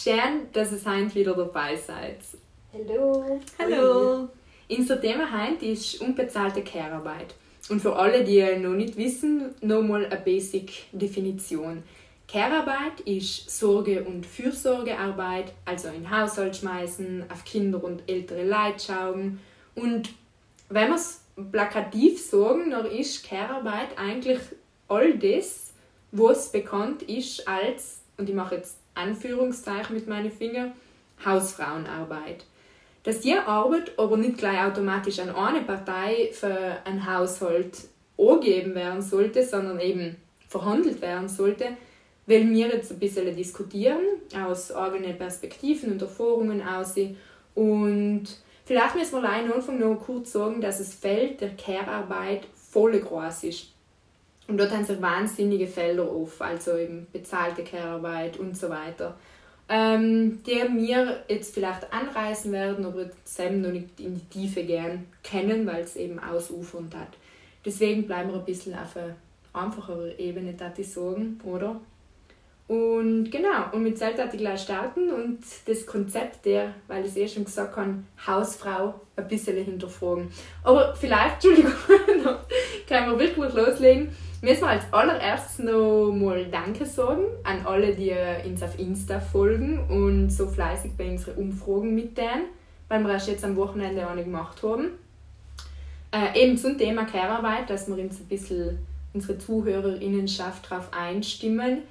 Schön, dass ihr heute wieder dabei seid. Hallo. Hallo. Unser Thema heute ist unbezahlte Care-Arbeit. Und für alle, die noch nicht wissen, nochmal eine Basic-Definition. Care-Arbeit ist Sorge- und Fürsorgearbeit, also in Haushalt schmeißen, auf Kinder und ältere Leute schauen. Und wenn wir es plakativ sagen, dann ist Care-Arbeit eigentlich all das, was bekannt ist als, und ich mache jetzt Anführungszeichen mit meinen Fingern, Hausfrauenarbeit. Dass die Arbeit aber nicht gleich automatisch an eine Partei für einen Haushalt angegeben werden sollte, sondern eben verhandelt werden sollte, will wir jetzt ein bisschen diskutieren, aus eigenen Perspektiven und Erfahrungen aussehen. Und vielleicht müssen wir am Anfang noch kurz sagen, dass das Feld der Care-Arbeit voll groß ist. Und dort haben sich wahnsinnige Felder auf, also eben bezahlte Care-Arbeit und so weiter. Ähm, die wir jetzt vielleicht anreißen werden, aber selber noch nicht in die Tiefe gern kennen, weil es eben ausufernd hat. Deswegen bleiben wir ein bisschen auf einer einfacherer Ebene, da ich sagen, oder? Und genau, und mit Zelt ich gleich starten und das Konzept der, weil ich es eh schon gesagt habe, Hausfrau ein bisschen hinterfragen. Aber vielleicht, Entschuldigung, können wir wirklich loslegen müssen wir als allererstes noch mal Danke sagen an alle, die uns auf Insta folgen und so fleißig bei unseren Umfragen mitnehmen, weil wir erst jetzt am Wochenende nicht gemacht haben. Äh, eben zum Thema Care-Arbeit, dass wir uns ein bisschen unsere ZuhörerInnenschaft darauf einstimmen.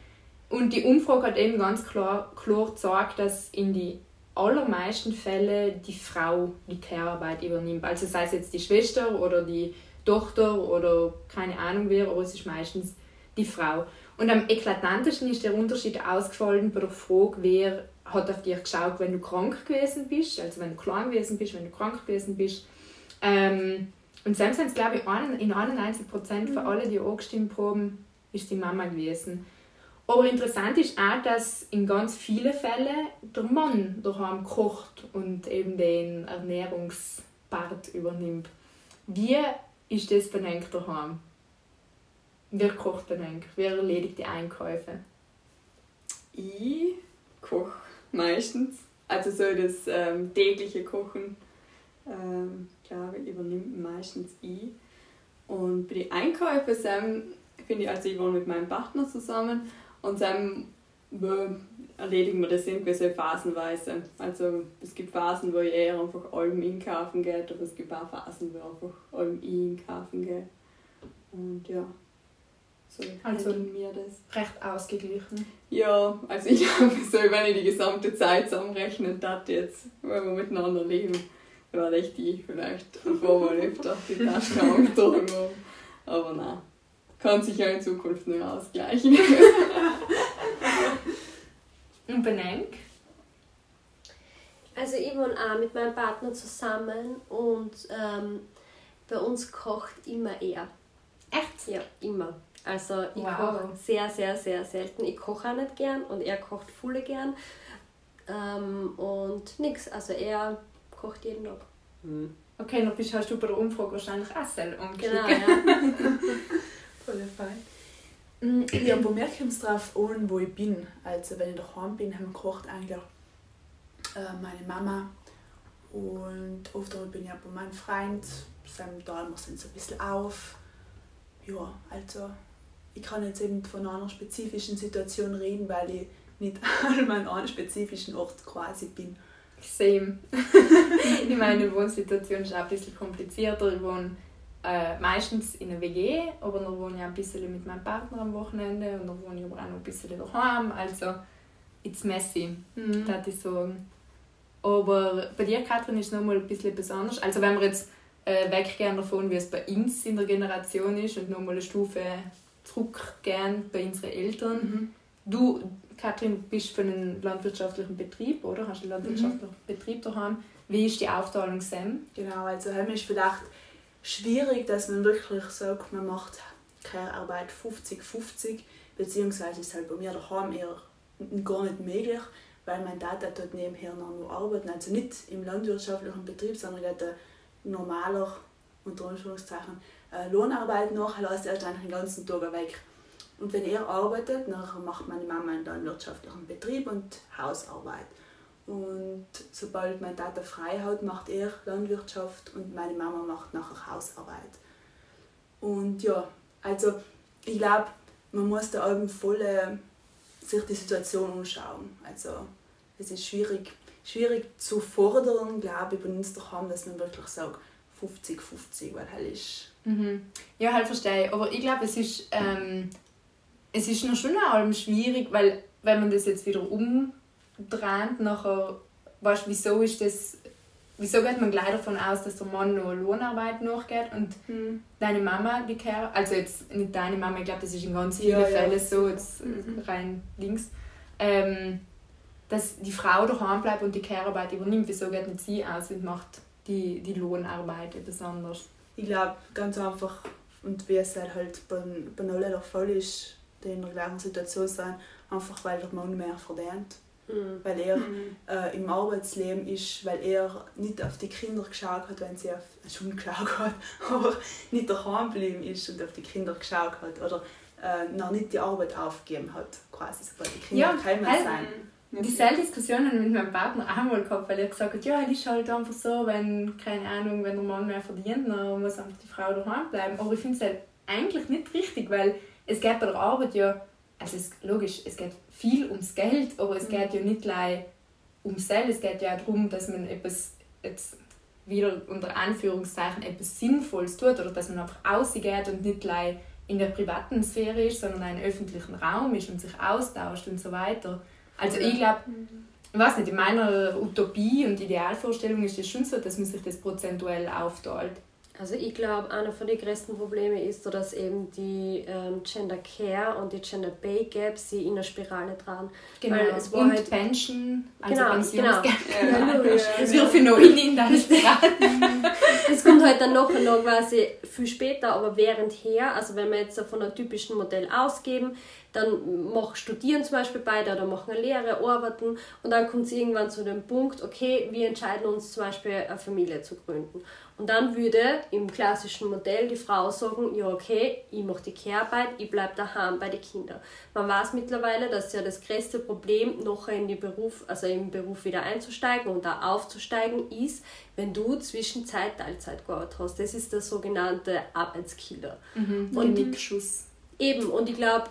Und die Umfrage hat eben ganz klar, klar gezeigt, dass in die allermeisten Fälle die Frau die Care-Arbeit übernimmt. Also sei es jetzt die Schwester oder die Tochter oder keine Ahnung wer, aber es ist meistens die Frau. Und am eklatantesten ist der Unterschied ausgefallen bei der Frage, wer hat auf dich geschaut, wenn du krank gewesen bist, also wenn du klein gewesen bist, wenn du krank gewesen bist. Ähm, und selbst sind es, glaube ich, in 91 Prozent von mhm. allen, die angestimmt haben, ist die Mama gewesen. Aber interessant ist auch, dass in ganz vielen Fällen der Mann daheim kocht und eben den Ernährungspart übernimmt. Wie ist das bei euch daheim? Wer kocht bei euch? Wer erledigt die Einkäufe? Ich koche meistens. Also so das ähm, tägliche Kochen, ähm, glaube ich, übernimmt meistens ich. Und bei den Einkäufen finde ich, also ich wohne mit meinem Partner zusammen und dann erledigen wir das irgendwie so phasenweise. Also es gibt Phasen, wo ich eher einfach allem einkaufen gehe, aber es gibt auch Phasen, wo einfach allem ich einkaufen gehe. Und ja, so also mir das. Recht ausgeglichen. Ja, also ich glaube, so, wenn ich die gesamte Zeit zusammenrechnen darf jetzt, wenn wir miteinander leben, dann werde ich die vielleicht ein paar Mal öfter die Tasche angetragen haben. Aber nein, kann sich ja in Zukunft nur ausgleichen. Und Benenk? Also ich wohne auch mit meinem Partner zusammen und ähm, bei uns kocht immer er. Echt? Ja, immer. Also ich wow. koche sehr, sehr, sehr selten. Ich koche auch nicht gern und er kocht voll gern. Ähm, und nix, also er kocht jeden Tag. Mhm. Okay, dann bist, hast du bei der Umfrage wahrscheinlich auch selber Genau, ja. Voll fein. Mm, ja, wo merke ich es drauf an, wo ich bin? Also wenn ich daheim bin, haben wir gekocht eigentlich äh, meine Mama und oft bin ich auch bei meinem Freund, teilen wir uns so ein bisschen auf. Ja, also ich kann jetzt eben von einer spezifischen Situation reden, weil ich nicht einmal an einem spezifischen Ort quasi bin. Same. ich meine, Wohnsituation ist auch ein bisschen komplizierter. Ich wohne äh, meistens in einer WG, aber dann wohne ich auch ein bisschen mit meinem Partner am Wochenende und dann wohne ich aber auch noch ein bisschen daheim. Also, it's messy, mhm. würde ich sagen. Aber bei dir, Katrin, ist es nochmal ein bisschen besonders. Also, wenn wir jetzt äh, weggehen davon, wie es bei uns in der Generation ist und nochmal eine Stufe zurückgehen bei unseren Eltern. Mhm. Du, Katrin, bist für einen landwirtschaftlichen Betrieb, oder? Hast du einen landwirtschaftlichen mhm. Betrieb daheim? Wie ist die Aufteilung Sam? Genau, also haben ist vielleicht schwierig, dass man wirklich sagt, man macht keine Arbeit 50-50, beziehungsweise ist halt bei mir daheim eher gar nicht möglich, weil mein Dad dort nebenher noch nur arbeitet, also nicht im landwirtschaftlichen Betrieb, sondern hat normaler, unter Anführungszeichen, äh, Lohnarbeit nach, heißt er eigentlich den ganzen Tag weg. Und wenn er arbeitet, dann macht meine Mama einen landwirtschaftlichen Betrieb und Hausarbeit. Und sobald mein Vater frei hat, macht er Landwirtschaft und meine Mama macht nachher Hausarbeit. Und ja, also ich glaube, man muss da eben voll äh, sich die Situation anschauen. Also es ist schwierig, schwierig zu fordern, glaube ich, bei uns daheim, dass man wirklich sagt 50-50, weil halt ist... Mhm. Ja, halt verstehe. Aber ich glaube, es ist, ähm, es ist noch schon allem schwierig, weil wenn man das jetzt wieder umdreht, nachher, weißt wieso ist das wieso geht man gleich davon aus, dass der Mann nur Lohnarbeit nachgeht und mhm. deine Mama die Care, also jetzt nicht deine Mama, ich glaube, das ist in ganz vielen ja, Fällen ja. so, jetzt mhm. rein links, ähm, dass die Frau daheim bleibt und die Care-Arbeit übernimmt. Wieso geht nicht sie aus und macht die, die Lohnarbeit etwas anders? Ich glaube, ganz einfach, und wie es halt, bei, bei allen der Fall ist, die in der gleichen Situation sind, einfach weil der Mann mehr verdient Mhm. Weil er mhm. äh, im Arbeitsleben ist, weil er nicht auf die Kinder geschaut hat, wenn sie auf, schon geschaut hat, aber nicht daheim geblieben ist und auf die Kinder geschaut hat oder äh, noch nicht die Arbeit aufgegeben hat, quasi, sobald die Kinder ja, gekommen halt, sein. Dieselbe Diskussion habe ich mit meinem Partner auch mal gehabt, weil er gesagt hat, ja, es ist halt einfach so, wenn, keine Ahnung, wenn der Mann mehr verdient, dann muss einfach die Frau daheim bleiben. Aber ich finde es halt eigentlich nicht richtig, weil es geht bei der Arbeit ja, also es ist logisch, es geht viel ums Geld, aber es geht ja nicht gleich ums Geld, es geht ja auch darum, dass man etwas jetzt wieder unter Anführungszeichen etwas Sinnvolles tut oder dass man einfach ausgeht und nicht gleich in der privaten Sphäre ist, sondern in einem öffentlichen Raum ist und sich austauscht und so weiter. Also ich glaube, ich weiß nicht, in meiner Utopie und Idealvorstellung ist es schon so, dass man sich das prozentuell aufteilt. Also ich glaube, einer von den größten Probleme ist, so, dass eben die ähm, Gender Care und die Gender Pay Gap sie in der Spirale dran. Genau. Weil es war und halt Pension, also genau, Pensionsgeld. Genau. Ja, das wird für noch in deine Spirale. das kommt halt dann noch, noch quasi viel später, aber währendher, also wenn wir jetzt von einem typischen Modell ausgeben, dann mach, studieren zum Beispiel beide oder machen eine Lehre, arbeiten und dann kommt es irgendwann zu dem Punkt, okay, wir entscheiden uns zum Beispiel eine Familie zu gründen. Und dann würde im klassischen Modell die Frau sagen, ja okay, ich mache die Kehrarbeit, ich bleibe daheim bei den Kindern. Man weiß mittlerweile, dass ja das größte Problem, noch in den Beruf, also im Beruf wieder einzusteigen und da aufzusteigen, ist, wenn du Zwischenzeit Teilzeit gearbeitet hast. Das ist der sogenannte Arbeitskiller. Mhm, und Nickschuss. Eben, und ich glaube,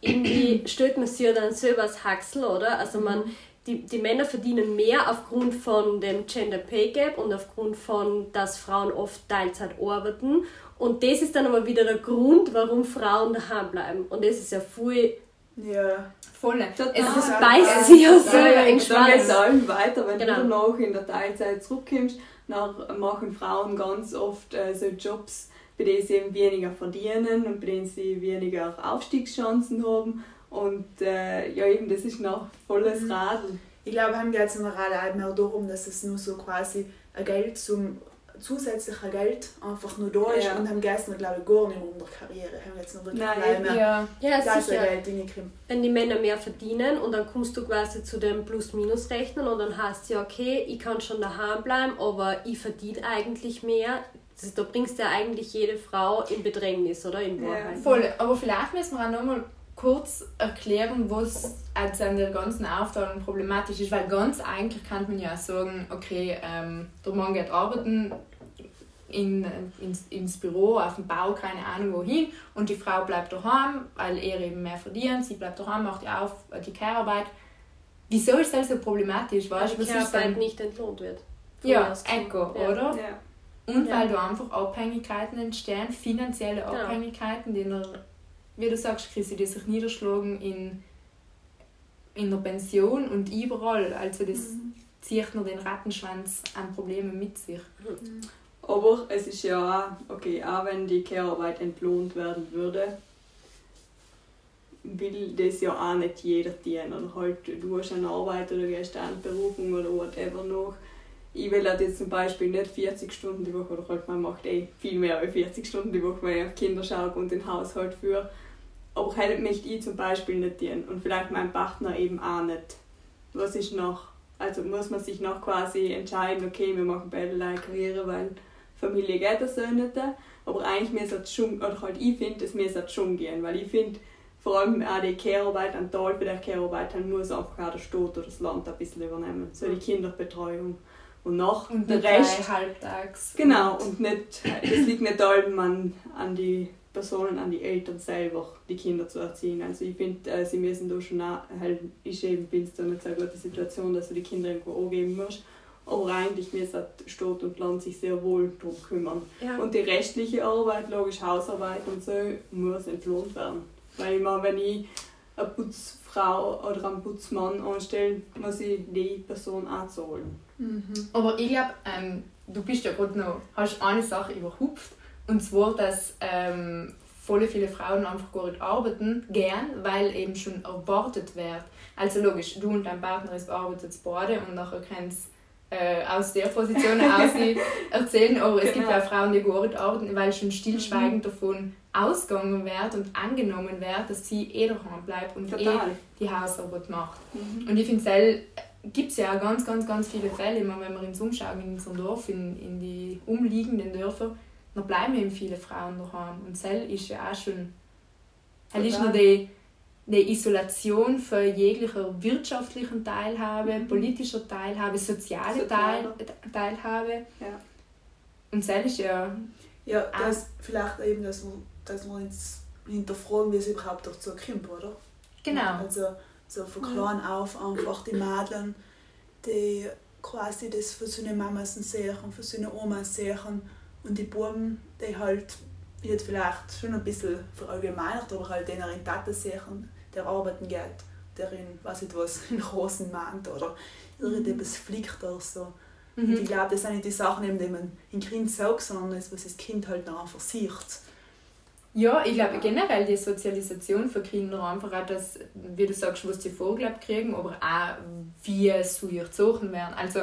irgendwie stellt man sich ja dann selber als Haxel, oder? Also man, die, die Männer verdienen mehr aufgrund von dem Gender Pay Gap und aufgrund von, dass Frauen oft Teilzeit arbeiten. Und das ist dann aber wieder der Grund, warum Frauen daheim bleiben. Und das ist ja viel ja, voll. Es ist beißt sich ja so ja, eng Dann geht es allem weiter, wenn genau. du noch in der Teilzeit zurückkommst, dann machen Frauen ganz oft äh, so Jobs, bei denen sie eben weniger verdienen und bei denen sie weniger Aufstiegschancen haben. Und äh, ja, eben, das ist noch volles mhm. Radl. Ich glaube, haben geht es generell mehr darum, dass es nur so quasi ein Geld zum zusätzlicher Geld einfach nur da ist ja. und haben gestern glaube ich gar nicht um der Karriere haben jetzt noch wirklich Nein, mehr ja. Ja, sicher. Geld wenn die Männer mehr verdienen und dann kommst du quasi zu dem Plus-Minus rechnen und dann heißt ja okay ich kann schon daheim bleiben aber ich verdiene eigentlich mehr ist, da bringst du ja eigentlich jede Frau in Bedrängnis, oder? In Wahrheit. Ja, voll. Aber vielleicht müssen wir auch nochmal kurz erklären, was also an der ganzen Aufteilung problematisch ist, weil ganz eigentlich kann man ja sagen, okay, ähm, der Mann geht arbeiten in, ins, ins Büro, auf dem Bau, keine Ahnung wohin, und die Frau bleibt daheim, weil er eben mehr verdient, sie bleibt daheim, macht die, Auf, die Care-Arbeit. Wieso ist das so problematisch? Weißt, weil die Care-Arbeit nicht entlohnt wird. Ja, Echo, ja. oder? Ja. Und ja. weil da einfach Abhängigkeiten entstehen, finanzielle Abhängigkeiten, die, noch, wie du sagst, Chrissy, die sich niederschlagen in, in der Pension und überall. Also das mhm. zieht nur den Rattenschwanz an Problemen mit sich. Mhm. Aber es ist ja auch, okay, auch wenn die Care-Arbeit entlohnt werden würde, will das ja auch nicht jeder. Oder halt, du hast eine Arbeit oder gehst eine Berufung oder whatever noch. Ich will halt jetzt zum Beispiel nicht 40 Stunden die Woche, oder halt man macht eh viel mehr als 40 Stunden die Woche, wenn ich auf Kinder schaue und den Haushalt führe. Aber halt möchte ich zum Beispiel nicht tun und vielleicht mein Partner eben auch nicht. Was ist noch? Also muss man sich noch quasi entscheiden, okay, wir machen beide Karriere, weil Familie geht das so nicht. Aber eigentlich müsste es schon, oder halt ich finde, es müsste schon gehen, weil ich finde, vor allem auch die Care-Arbeit, ein Teil für die Care-Arbeit muss einfach auch der Staat oder das Land ein bisschen übernehmen. So die Kinderbetreuung. Und nach und der Rest. halbtags. Genau, und nicht, es liegt nicht allem an, an die Personen, an die Eltern selber, die Kinder zu erziehen. Also ich finde, äh, sie müssen da schon auch, halt, ich eben bin es da nicht so eine gute Situation, dass du die Kinder irgendwo angeben musst. Aber eigentlich müssen Stadt und Land sich sehr wohl darum kümmern. Ja. Und die restliche Arbeit, logisch Hausarbeit und so, muss entlohnt werden. Weil ich meine, wenn ich eine Putzfrau oder einen Putzmann anstelle, muss ich die Person auch zahlen. Mhm. Aber ich glaube, ähm, du bist ja gerade noch, hast eine Sache überhupft. Und zwar, dass ähm, voll viele Frauen einfach gar nicht arbeiten, gern, weil eben schon erwartet wird. Also logisch, du und dein Partner arbeitet beide und nachher kannst äh, aus der Position aus erzählen, aber es genau. gibt auch Frauen, die arbeiten, weil schon stillschweigend mhm. davon ausgegangen wird und angenommen wird, dass sie eh daheim bleibt und eh Total. eh die Hausarbeit macht. Mhm. Und ich finde, es gibt ja auch ganz, ganz, ganz viele Fälle, immer wenn wir uns umschauen in unserem Dorf, in, in die umliegenden Dörfer, dann bleiben eben viele Frauen daheim. Und Cell ist ja auch schon, halt ist nur die, die Isolation für jegliche wirtschaftlichen Teilhabe, mhm. politischer Teilhabe, soziale Teil, Teilhabe. Ja. Und Cell ist ja... Ja, das vielleicht eben, dass wir dass wir uns hinterfragen, wie es überhaupt dazu kommt, oder? Genau. Also so von klein auf einfach die Mädchen, die quasi das für seine Mamas sehen, für seine Omas sehen und die Buben, die halt jetzt vielleicht schon ein bisschen verallgemeinert, aber halt den in Taten sehen, der arbeiten geht, der in, was etwas in Rosen meint oder irgendetwas fliegt oder so. Mhm. Und ich glaube, das sind nicht die Sachen, die man in Kind sagt, sondern das, was das Kind halt noch einfach sieht. Ja, ich glaube generell die Sozialisation für Kinder einfach auch das, wie du sagst, was sie vorgelebt kriegen, aber auch wie sie erzogen werden. Also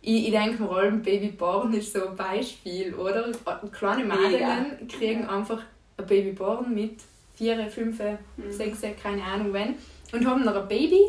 ich, ich denke mir, allem Babyborn ist so ein Beispiel, oder? Kleine Mädchen kriegen einfach ein Babyborn mit vier, fünf, mhm. sechs, keine Ahnung wann und haben noch ein Baby,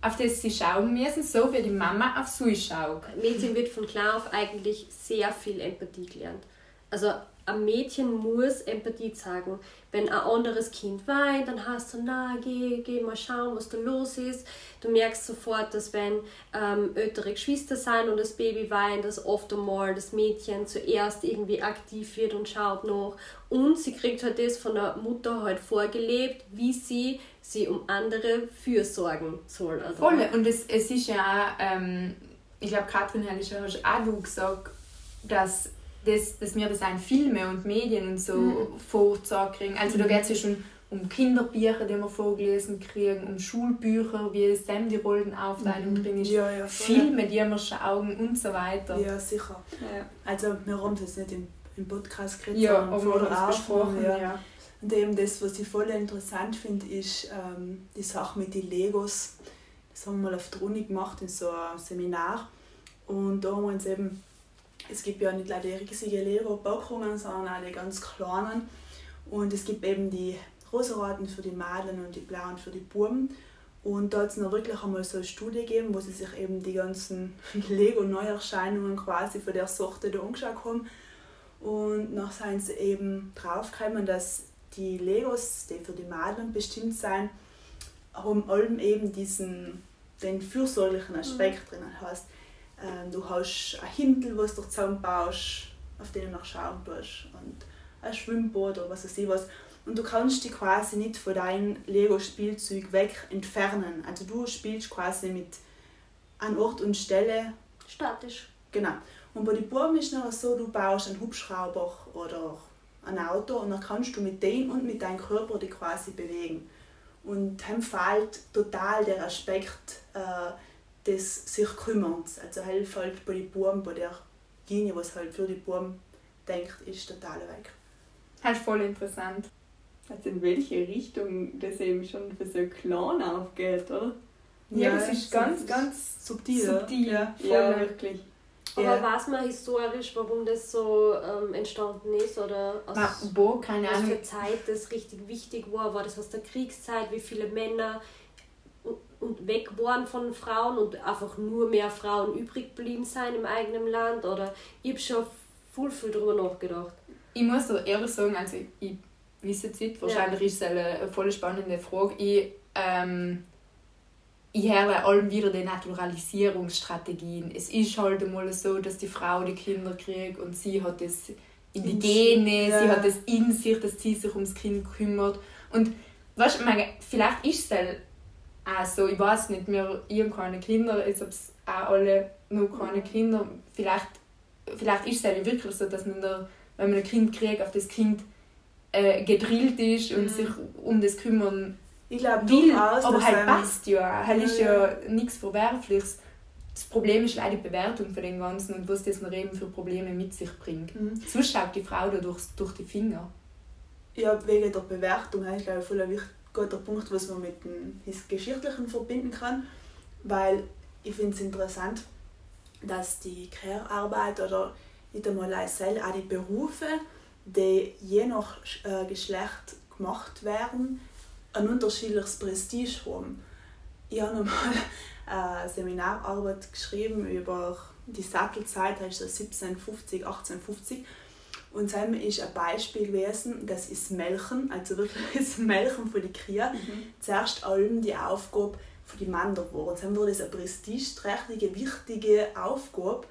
auf das sie schauen müssen, so wie die Mama auf sie schaut. Mädchen wird von klar auf eigentlich sehr viel Empathie gelernt. Also ein Mädchen muss Empathie zeigen. Wenn ein anderes Kind weint, dann hast du, na, geh, geh mal schauen, was da los ist. Du merkst sofort, dass wenn ähm, ältere Geschwister sind und das Baby weint, dass oft einmal das Mädchen zuerst irgendwie aktiv wird und schaut nach. Und sie kriegt halt das von der Mutter halt vorgelebt, wie sie sie um andere fürsorgen soll. Also, Voll, und es, es ist ja ähm, ich glaube, Katrin hat ja auch gesagt, dass dass, dass wir das auch in Filme und Medien und so mhm. vorgezeigt kriegen. Also da geht es ja schon um Kinderbücher, die wir vorgelesen kriegen, um Schulbücher, wie Sam die Rollenaufteilung mhm. drin ist, ja, ja, Filme, die wir schauen und so weiter. Ja, sicher. Ja. Also wir haben das nicht im, im Podcast geredet, ja, haben es besprochen. Ja. ja. Und eben das, was ich voll interessant finde, ist ähm, die Sache mit den Legos. Das haben wir mal auf der Uni gemacht, in so einem Seminar. Und da haben wir uns eben es gibt ja nicht nur die riesigen Lego-Packungen, sondern auch die ganz kleinen. Und es gibt eben die rosaroten für die Mädchen und die blauen für die Buben. Und da hat es noch wirklich einmal so eine Studie gegeben, wo sie sich eben die ganzen Lego-Neuerscheinungen quasi von der Sorte da angeschaut haben. Und nach sind sie eben draufgekommen, dass die Legos, die für die Mädchen bestimmt sind, haben allem eben diesen den fürsorglichen Aspekt mhm. drin. Heißt, ähm, du hast ein Hintel, was du zusammenbaust, auf den du noch schauen tust. Und ein Schwimmbad oder was weiß ich was. Und du kannst dich quasi nicht von deinem Lego-Spielzeug weg entfernen. Also du spielst quasi mit an Ort und Stelle. Statisch. Genau. Und bei den Buben ist es so, du baust einen Hubschrauber oder ein Auto und dann kannst du mit dem und mit deinem Körper dich quasi bewegen. Und dann fehlt total der Aspekt, äh, des sich Kümmerns. Also hilft halt bei den Buben, bei der Linie, was halt für die Buben denkt, ist total weg. Das ist voll interessant. also in welche Richtung das eben schon für so einen Clan aufgeht, oder? Ja, das ist so ganz, ganz subtil. subtil. Ja. Ja, wirklich. Aber Ja. weiß man historisch, warum das so ähm, entstanden ist? Oder aus Ma, boah, keine was Ahnung. für Zeit das richtig wichtig war? War das aus der Kriegszeit? Wie viele Männer und- weg waren von Frauen und einfach nur mehr Frauen übrig geblieben sein im eigenen Land? Oder ich habe schon voll viel darüber nachgedacht. Ich muss dir ehrlich sagen, also ich weiß jetzt nicht, wahrscheinlich ist es eine, voll spannende Frage. Ich, ähm, ich höre allem wieder die Naturalisierungsstrategien. Es ist halt einmal so, dass die Frau die Kinder kriegt und sie hat das in die Gene, sich, sie ja. hat das in sich, dass sie sich ums Kind kümmert. Und weißt, meine, vielleicht ist es auch so, ich weiß nicht, wir, ich habe keine Kinder, jetzt habe auch alle noch keine Kinder. Vielleicht, vielleicht ist es halt wirklich so, dass man, da, wenn man ein Kind kriegt, auf das Kind äh, gedrillt ist und Mhm. sich um das kümmern Ich glaube will, durchaus, aber halt passt ja. Halt Ja, ist ja nichts Verwerfliches. Das Problem ist leider die Bewertung von dem Ganzen und was das noch eben für Probleme mit sich bringt. mhm. Sonst schaut die Frau da durch, durch die Finger. Ja, wegen der Bewertung ist glaube ich voll wichtig- guter Punkt, was man mit dem Geschichtlichen verbinden kann. Weil ich finde es interessant, dass die Care-Arbeit oder nicht einmal auch die Berufe, die je nach äh, Geschlecht gemacht werden, ein unterschiedliches Prestige haben. Ich habe einmal eine Seminararbeit geschrieben über die Sattelzeit, heißt das 1750, 1850. Und Sam ist ein Beispiel gewesen, das ist Melken, also wirklich das Melken von den Kühen. Zuerst allem die Aufgabe für die Männer war. Und dann wurde es eine prestigeträchtige, wichtige Aufgabe.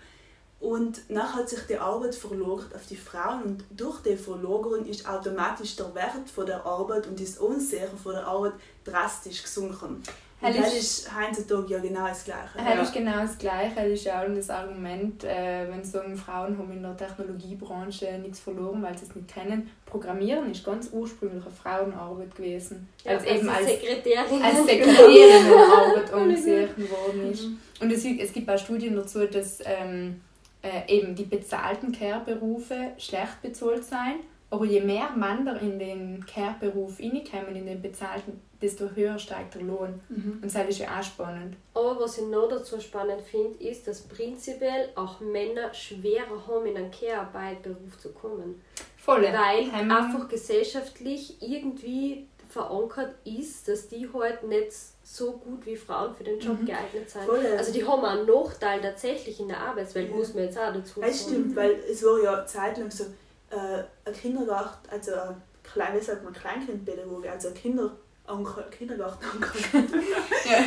Und nachher hat sich die Arbeit verlagert auf die Frauen und durch die Verlagerung ist automatisch der Wert von der Arbeit und das Ansehen von der Arbeit drastisch gesunken. Und Hell das ist- ist heutzutage ja genau das Gleiche. Das ist genau das Gleiche. Das ist auch das Argument, äh, wenn sie sagen, Frauen haben in der Technologiebranche nichts verloren, weil sie es nicht kennen. Programmieren ist ganz ursprünglich eine Frauenarbeit gewesen. als eben als, Sekretärin. als Sekretärinnenarbeit angesehen worden ist. Und es, gibt- es gibt auch Studien dazu, dass ähm, äh, eben die bezahlten Care-Berufe schlecht bezahlt sein, aber je mehr Männer in den Care-Beruf reinkommen, in den bezahlten, desto höher steigt der Lohn. Mhm. Und das ist ja auch spannend. Aber was ich noch dazu spannend finde, ist, dass prinzipiell auch Männer schwerer haben, in einen Care-Arbeit-Beruf zu kommen. Voll. Weil Ähm, einfach gesellschaftlich irgendwie verankert ist, dass die halt nicht so gut wie Frauen für den Job Mhm. geeignet sind. Voll. Also die haben einen Nachteil tatsächlich in der Arbeitswelt, Ja. muss man jetzt auch dazu sagen. Das stimmt, weil es war ja zeitlang so, äh, ein Kindergarten, also ein klein, wie sagt man, Kleinkindpädagoge, also ein Kinderanker, Kindergartenanker.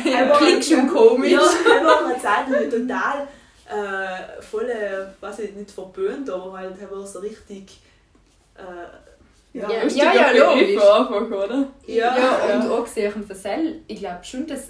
ja, ja, Aber- klingt schon komisch. Ja, er war eine Zeit lang total äh, voll, weiß ich nicht verböhnt, aber halt er war so richtig. Äh, ja, Ja, ja, ja, logisch. einfach, oder? Ja, Ja, und ja. auch gesehen von Sell, ich glaube schon, dass,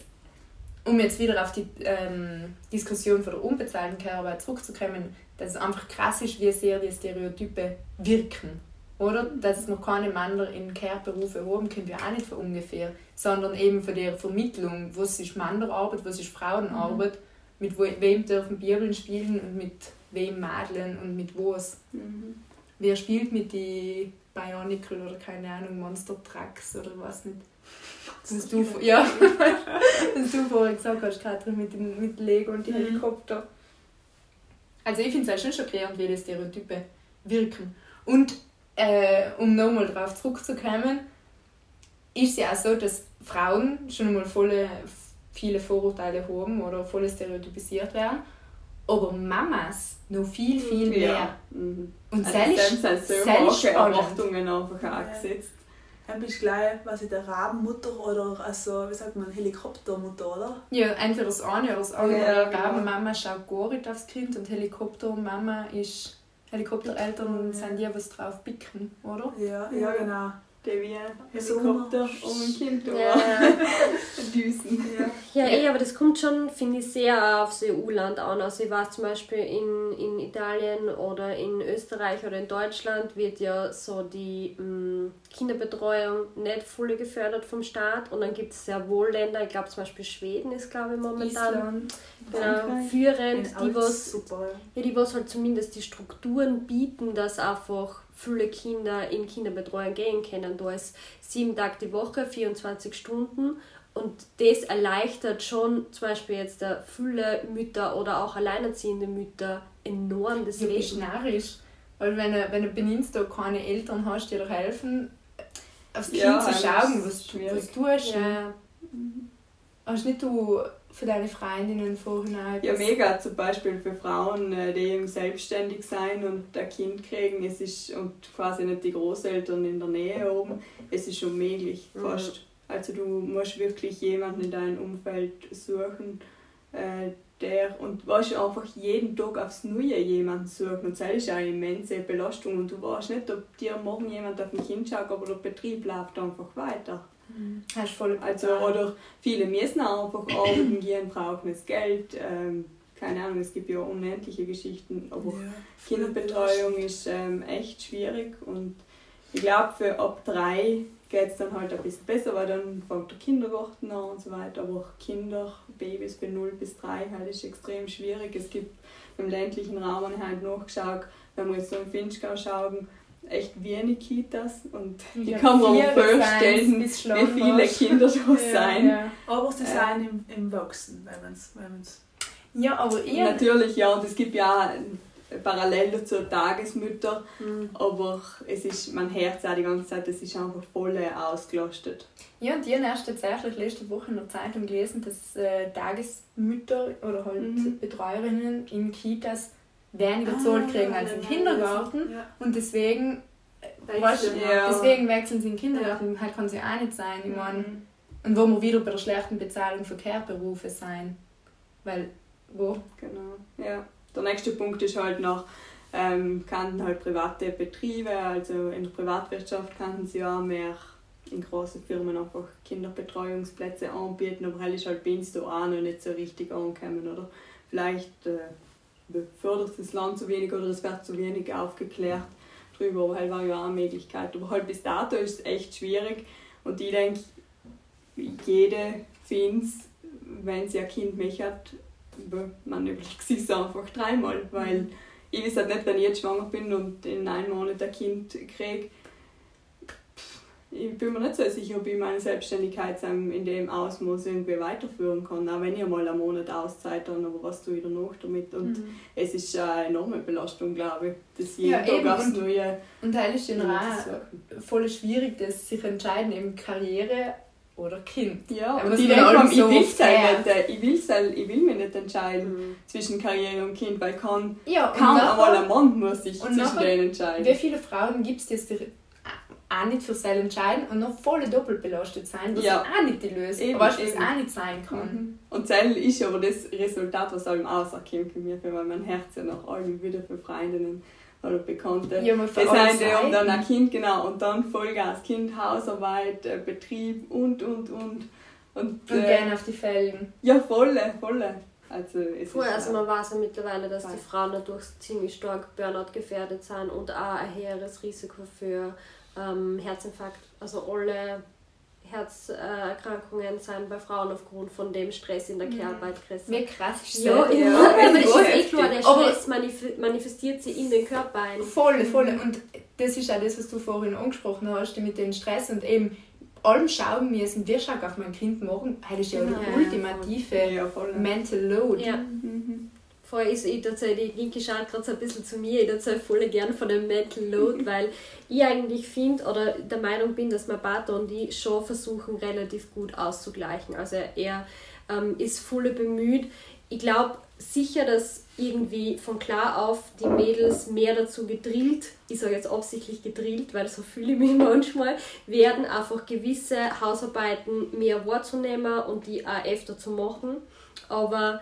um jetzt wieder auf die ähm, Diskussion von der unbezahlten Care-Arbeit zurückzukommen, dass es einfach krass ist, wie sehr die Stereotype wirken. Oder? Dass noch keine Männer in Care-Berufe haben, können wir auch nicht von ungefähr, sondern eben von der Vermittlung, was ist Männerarbeit, was ist Frauenarbeit, mit we wem dürfen Bibeln spielen und mit wem Madeln und mit was. Mhm. Wer spielt mit die Bionicle oder keine Ahnung, Monster Trucks oder was nicht. Was du, ja, was du vorher gesagt hast, Katrin, mit, dem, mit Lego und die Mhm. Also ich finde es halt schon schockierend, wie die Stereotype wirken. Und äh, um nochmal darauf zurückzukommen, ist es ja auch so, dass Frauen schon einmal volle, viele Vorurteile haben oder voll stereotypisiert werden, aber Mamas noch viel, viel mehr. Ja. Mhm. Und Also selbst hohe spannend. Erwartungen einfach Ja. angesetzt. Dann bist du gleich, was ich, der Rabenmutter oder also, wie sagt man, Helikoptermutter, oder? Ja, entweder das eine oder das andere. Ja, genau. Mama schaut gar nicht aufs Kind und Helikoptermama ist. Helikoptereltern Ja. sind die, was drauf picken, oder? Ja. ja genau. Der wie ein. Helikopter um ein Kind Ja, düsen. Ja. ja, Ja. eh, aber das kommt schon, finde ich, sehr aufs EU-Land an. Also ich weiß zum Beispiel in, in Italien oder in Österreich oder in Deutschland wird ja so die mh, Kinderbetreuung nicht voll gefördert vom Staat. Und dann gibt es sehr wohl Länder, ich glaube zum Beispiel Schweden ist glaube ich momentan Island. genau, führend, Ja, die was super. Ja, die was halt zumindest die Strukturen bieten, dass einfach viele Kinder in Kinderbetreuung gehen können. Da ist sieben Tage die Woche, 24 Stunden und das erleichtert schon zum Beispiel jetzt viele Mütter oder auch alleinerziehende Mütter enorm das ja, Leben. Ist narrisch. Weil wenn du, wenn du benimmst, da keine Eltern hast, die dir helfen, aufs Kind Ja, zu schauen, was, was tust. Ja, Hast nicht du für deine Freundinnen vorhin Ja, mega. Zum Beispiel für Frauen, äh, die eben selbstständig sein und ein Kind kriegen, es ist, und quasi nicht die Großeltern in der Nähe oben, es ist unmöglich, Mhm. fast. Also du musst wirklich jemanden in deinem Umfeld suchen, äh, der, und weißt einfach jeden Tag aufs Neue jemanden suchen. Und das ist eine immense Belastung und du weißt nicht, ob dir morgen jemand auf ein Kind schaut, aber der Betrieb läuft einfach weiter. Hast voll Also, oder viele müssen auch einfach arbeiten gehen, brauchen das Geld. Ähm, keine Ahnung, es gibt ja unendliche Geschichten, aber Ja. Kinderbetreuung ist ähm, echt schwierig und ich glaube, für ab drei geht es dann halt ein bisschen besser, weil dann fängt der Kindergarten an und so weiter. Aber auch Kinder, Babys von 0 bis 3 halt ist extrem schwierig. Es gibt im ländlichen Raum, habe ich halt nachgeschaut, wenn wir jetzt so im Finchgau schauen, echt wenig Kitas und ich Ja, kann mir aber vorstellen, wie viele Kinder da sein. Ja, Aber sie Äh. sind im, im Wachsen, wenn man es. Wenn man's ja aber eher. Natürlich, ja, und es gibt ja auch parallel dazu Tagesmütter, Mhm. aber es ist, man hört es auch die ganze Zeit, es ist einfach voll ausgelastet. Ja, und ich habe erst tatsächlich letzte Woche in der Zeitung gelesen, dass äh, Tagesmütter oder halt Mhm. Betreuerinnen in Kitas weniger Ah, Zoll kriegen als im ja, Kindergarten. Ja. Und deswegen, Wechseln. Ja. deswegen wechseln sie in den Kindergarten. Halt kann sie auch nicht sein. Ich meine, und wo wir wieder bei der schlechten Bezahlung für Care-Berufe sein. Weil, wo? Genau, ja. Der nächste Punkt ist halt noch, ähm, kannten halt private Betriebe, also in der Privatwirtschaft kannten sie auch mehr in großen Firmen einfach Kinderbetreuungsplätze anbieten, aber halt ist halt bei uns da auch noch nicht so richtig angekommen, oder? Vielleicht äh, fördert das Land zu wenig oder es wird zu wenig aufgeklärt drüber, aber halt war ja auch eine Möglichkeit. Aber halt bis dato ist es echt schwierig und ich denke, jede findet wenn sie ein Kind mich hat, man überlegt es einfach dreimal, weil ich weiß halt nicht, wenn ich jetzt schwanger bin und in einem Monat ein Kind kriege, ich bin mir nicht so sicher, ob ich meine Selbstständigkeit in dem Ausmaß irgendwie weiterführen kann, auch wenn ich mal einen Monat Auszeit habe, aber was tue ich danach damit? Und Mhm. es ist eine enorme Belastung, glaube ich, das jeden Ja, Tag eben. aufs Und- Neue Und da ist zu auch voll schwierig, dass sich entscheiden eben Karriere oder Kind. Ja, Aber und es ich denke ich will es halt nicht, äh, ich will's halt- ich will mich nicht entscheiden Mhm. zwischen Karriere und Kind, weil kann, Ja, kaum einmal ein Mann muss sich zwischen nachher- denen Wie entscheiden. viele Frauen gibt es, die auch nicht für sich entscheiden und noch voll doppelt belastet sein, was Ja. auch nicht die Lösung Eben, was eben. auch nicht sein kann. Mhm. Und Zell ist aber das Resultat, was allem rauskommt bei mir, weil mein Herz ja nach allem wieder für Freundinnen oder Bekannte. Ja, mal für Das ja und dann ein Kind, genau, und dann Vollgas, Kind, Hausarbeit, äh, Betrieb und, und, und. Und, Und äh, gerne auf die Felgen. ja, volle, volle. Also, es Voll, ist, also man weiß ja mittlerweile, dass die Voll. Frauen dadurch ziemlich stark Burnout gefährdet sind und auch ein höheres Risiko für ähm, Herzinfarkt. Also alle Herzerkrankungen sind bei Frauen aufgrund von dem Stress in der Mhm. Care-Arbeit gerissen. Wie krass Ja, Ja, ja, aber das ist heftig. klar, der Stress manif manifestiert sich in den Körper ein. Voll, voll. Und das ist auch das, was du vorhin angesprochen hast, mit dem Stress und eben allem schauen müssen, wir schauen auf mein Kind morgen. Das ist ja Genau. der ultimative ja, voll. Mental Load. Ja. Mhm. Voll ist, ich erzähle, die Linke schaut gerade so ein bisschen zu mir, ich erzähle voll gern von dem Mental Load, weil ich eigentlich finde oder der Meinung bin, dass mein Vater und ich schon versuchen, relativ gut auszugleichen. Also er ähm, ist voll bemüht. Ich glaube sicher, dass irgendwie von klar auf die Mädels mehr dazu gedrillt, ich sage jetzt absichtlich gedrillt, weil so fühle ich mich manchmal, werden einfach gewisse Hausarbeiten mehr wahrzunehmen und die auch öfter zu machen. Aber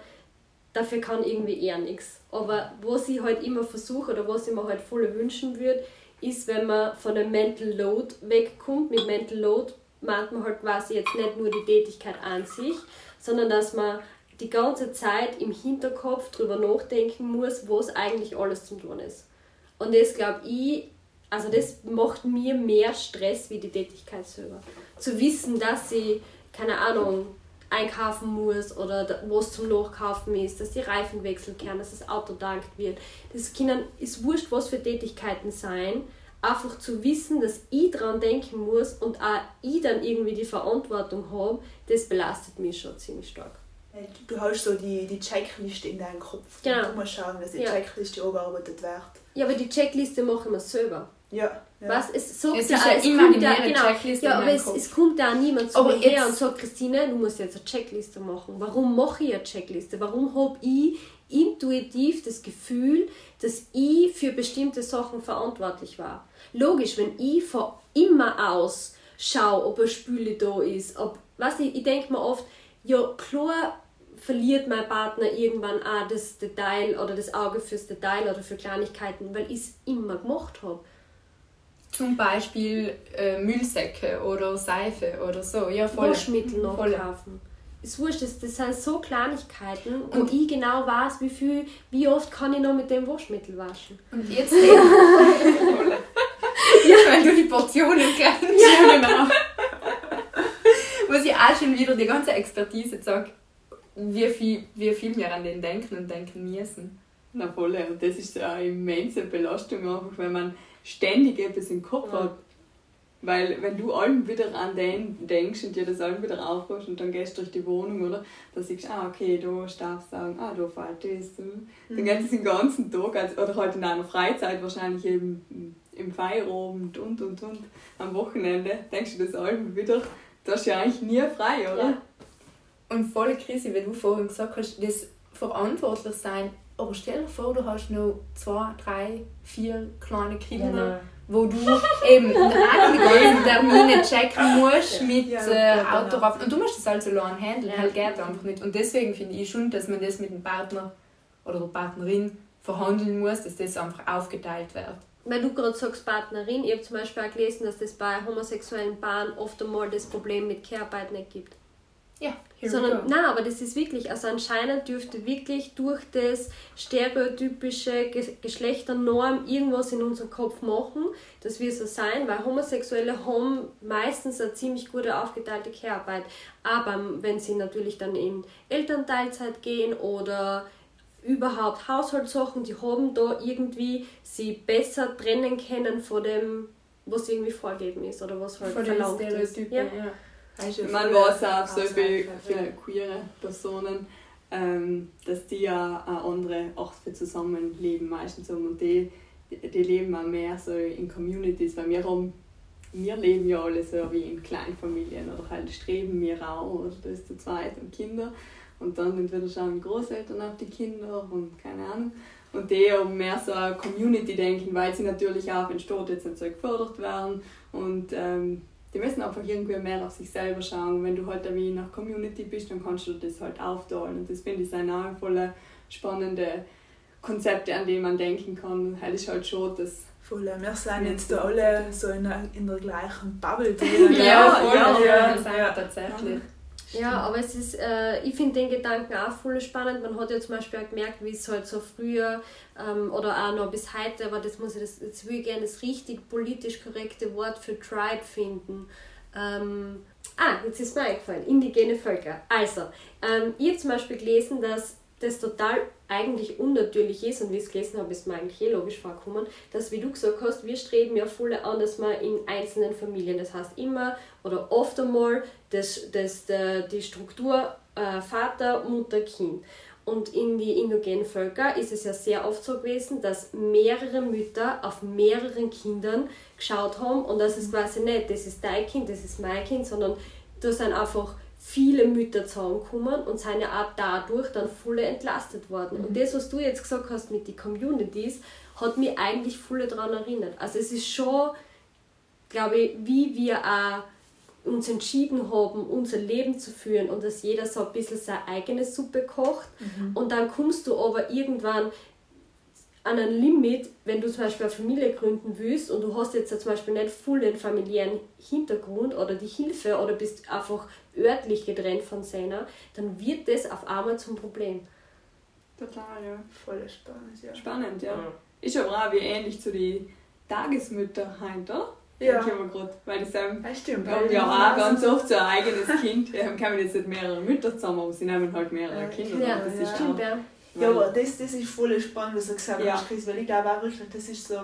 dafür kann irgendwie eher nichts. Aber was ich halt immer versuche oder was ich mir halt voll wünschen würde, ist, wenn man von dem Mental Load wegkommt. Mit Mental Load meint man halt quasi jetzt nicht nur die Tätigkeit an sich, sondern dass man die ganze Zeit im Hinterkopf drüber nachdenken muss, was eigentlich alles zu tun ist. Und das glaube ich, also das macht mir mehr Stress wie die Tätigkeit selber. Zu wissen, dass ich, keine Ahnung, einkaufen muss oder da- was zum Nachkaufen ist, dass die Reifen wechseln können, dass das Auto tankt wird. Das Kindern ist wurscht, was für Tätigkeiten sein, einfach zu wissen, dass ich daran denken muss und auch ich dann irgendwie die Verantwortung habe, das belastet mich schon ziemlich stark. Du hast so die, die Checkliste in deinem Kopf. Genau. Du musst schauen, dass die Ja. Checkliste abgearbeitet wird. Ja, aber die Checkliste machen wir selber. Ja. Ja. Was? Es sagt Es ja, eine es kommt ja, imaginäre genau, Checkliste ja, aber es, es kommt ja auch niemand zu Aber mir her und sagt, Christine, du musst jetzt eine Checkliste machen. Warum mache ich eine Checkliste? Warum habe ich intuitiv das Gefühl, dass ich für bestimmte Sachen verantwortlich war? Logisch, wenn ich von immer aus schaue, ob eine Spüle da ist, ob, was ich, ich denke mir oft, ja klar verliert mein Partner irgendwann auch das Detail oder das Auge fürs Detail oder für Kleinigkeiten, weil ich es immer gemacht habe. Zum Beispiel äh, Müllsäcke oder Seife oder so. Ja, voll. Waschmittel Voll. nachkaufen. Ist wurscht, das, das sind so Kleinigkeiten, wo Und- ich genau weiß, wie viel, wie oft kann ich noch mit dem Waschmittel waschen. Und jetzt ja, weil du die Portionen kennst. Ja, genau. Muss ich auch schon wieder die ganze Expertise sagt, wie viel, wie viel wir an den denken und denken müssen. Na voll, und das ist eine immense Belastung einfach, wenn man ständig etwas im Kopf Ja. hat. Weil wenn du allem wieder an den denkst und dir das allem wieder aufbaust und dann gehst du durch die Wohnung, oder? Dann siehst du, ah okay, da Staubsaugen, ah da fällt das. hm. Dann geht es den ganzen Tag, also, oder halt in deiner Freizeit wahrscheinlich eben im Feierabend und und und am Wochenende, denkst du das allem wieder, das ist ja eigentlich nie frei, oder? Ja. Und voll Krise, wie du vorhin gesagt hast, das verantwortlich sein. Aber stell dir vor, du hast noch zwei, drei, vier kleine Kinder, wo du eben die ganzen Termine checken musst mit Ja, äh, ja, genau. Autorauf. Und du musst das also allein handeln, Ja. halt geht einfach nicht. Und deswegen finde ich schon, dass man das mit dem Partner oder der Partnerin verhandeln muss, dass das einfach aufgeteilt wird. Weil du gerade sagst Partnerin, ich habe zum Beispiel auch gelesen, dass es bei homosexuellen Paaren oft einmal das Problem mit Care-Arbeit nicht gibt. Ja, here we Sondern, go. nein, aber das ist wirklich, also anscheinend dürfte wirklich durch das stereotypische Ge Geschlechternorm irgendwas in unserem Kopf machen, dass wir so sein, weil Homosexuelle haben meistens eine ziemlich gute aufgeteilte Care-Arbeit. Aber wenn sie natürlich dann in Elternteilzeit gehen oder überhaupt Haushaltssachen, die haben da irgendwie sie besser trennen können von dem, was irgendwie vorgegeben ist oder was halt Von verlangt ist. Ja. ja. Man weiß auch auf so viele, viele queere Personen, ähm, dass die ja eine andere Art für Zusammenleben meistens haben und die, die, leben auch mehr so in Communities, weil wir haben, wir leben ja alle so wie in Kleinfamilien oder halt streben wir auch oder das zu zweit und Kinder und dann entweder schauen Großeltern auf die Kinder und keine Ahnung. Und die haben mehr so ein Community-Denken, weil sie natürlich auch, wenn Staat jetzt nicht so gefördert werden und ähm, die müssen einfach irgendwie mehr auf sich selber schauen. Wenn du halt wie nach Community bist, dann kannst du das halt aufteilen. Und das finde ich sind auch voll spannende Konzepte, an die man denken kann. Halt ist halt schon das. Voll, wir sind Ja, jetzt da alle so in der, in der gleichen Bubble drin. Ja, voll, ja, ja, ja, ja. tatsächlich. Ja, aber es ist, äh, ich finde den Gedanken auch voll spannend. Man hat ja zum Beispiel auch gemerkt, wie es halt so früher ähm, oder auch noch bis heute, aber das muss ich, das, jetzt will ich gerne das richtig politisch korrekte Wort für Tribe finden. Ähm, ah, jetzt ist mir eingefallen, indigene Völker. Also, ähm, ich habe zum Beispiel gelesen, dass das total eigentlich unnatürlich ist und wie ich es gelesen habe, ist mir eigentlich eh logisch vorgekommen, dass, wie du gesagt hast, wir streben ja voll an, dass man in einzelnen Familien, das heißt immer oder oft einmal das, das, die Struktur äh, Vater, Mutter, Kind. Und in die indogenen Völker ist es ja sehr oft so gewesen, dass mehrere Mütter auf mehreren Kindern geschaut haben und das ist quasi nicht, das ist dein Kind, das ist mein Kind, sondern da sind einfach viele Mütter zusammengekommen und sind ja auch dadurch dann voll entlastet worden. Und das, was du jetzt gesagt hast mit den Communities, hat mich eigentlich voll daran erinnert. Also es ist schon, glaube ich, wie wir auch uns entschieden haben, unser Leben zu führen und dass jeder so ein bisschen seine eigene Suppe kocht. Und dann kommst du aber irgendwann an ein Limit, wenn du zum Beispiel eine Familie gründen willst und du hast jetzt zum Beispiel nicht voll den familiären Hintergrund oder die Hilfe oder bist einfach örtlich getrennt von seiner, dann wird das auf einmal zum Problem. Total, ja. Voll spannend, ja. Spannend, ja. Ist aber auch wie ähnlich zu den Tagesmütter heute, oder? Ja. Ich mir grad, weil die sagen, Ja, stimmt. haben ja auch ganz oft so ein eigenes Kind. Die haben jetzt nicht mehrere Mütter zusammen, aber sie nehmen halt mehrere Ja, Kinder. Ja, das ja. ist Stimmt, auch, ja. Ja, aber das, das ist voll spannend, was du gesagt Ja. hast, Chris, weil ich glaube auch wirklich, das ist so,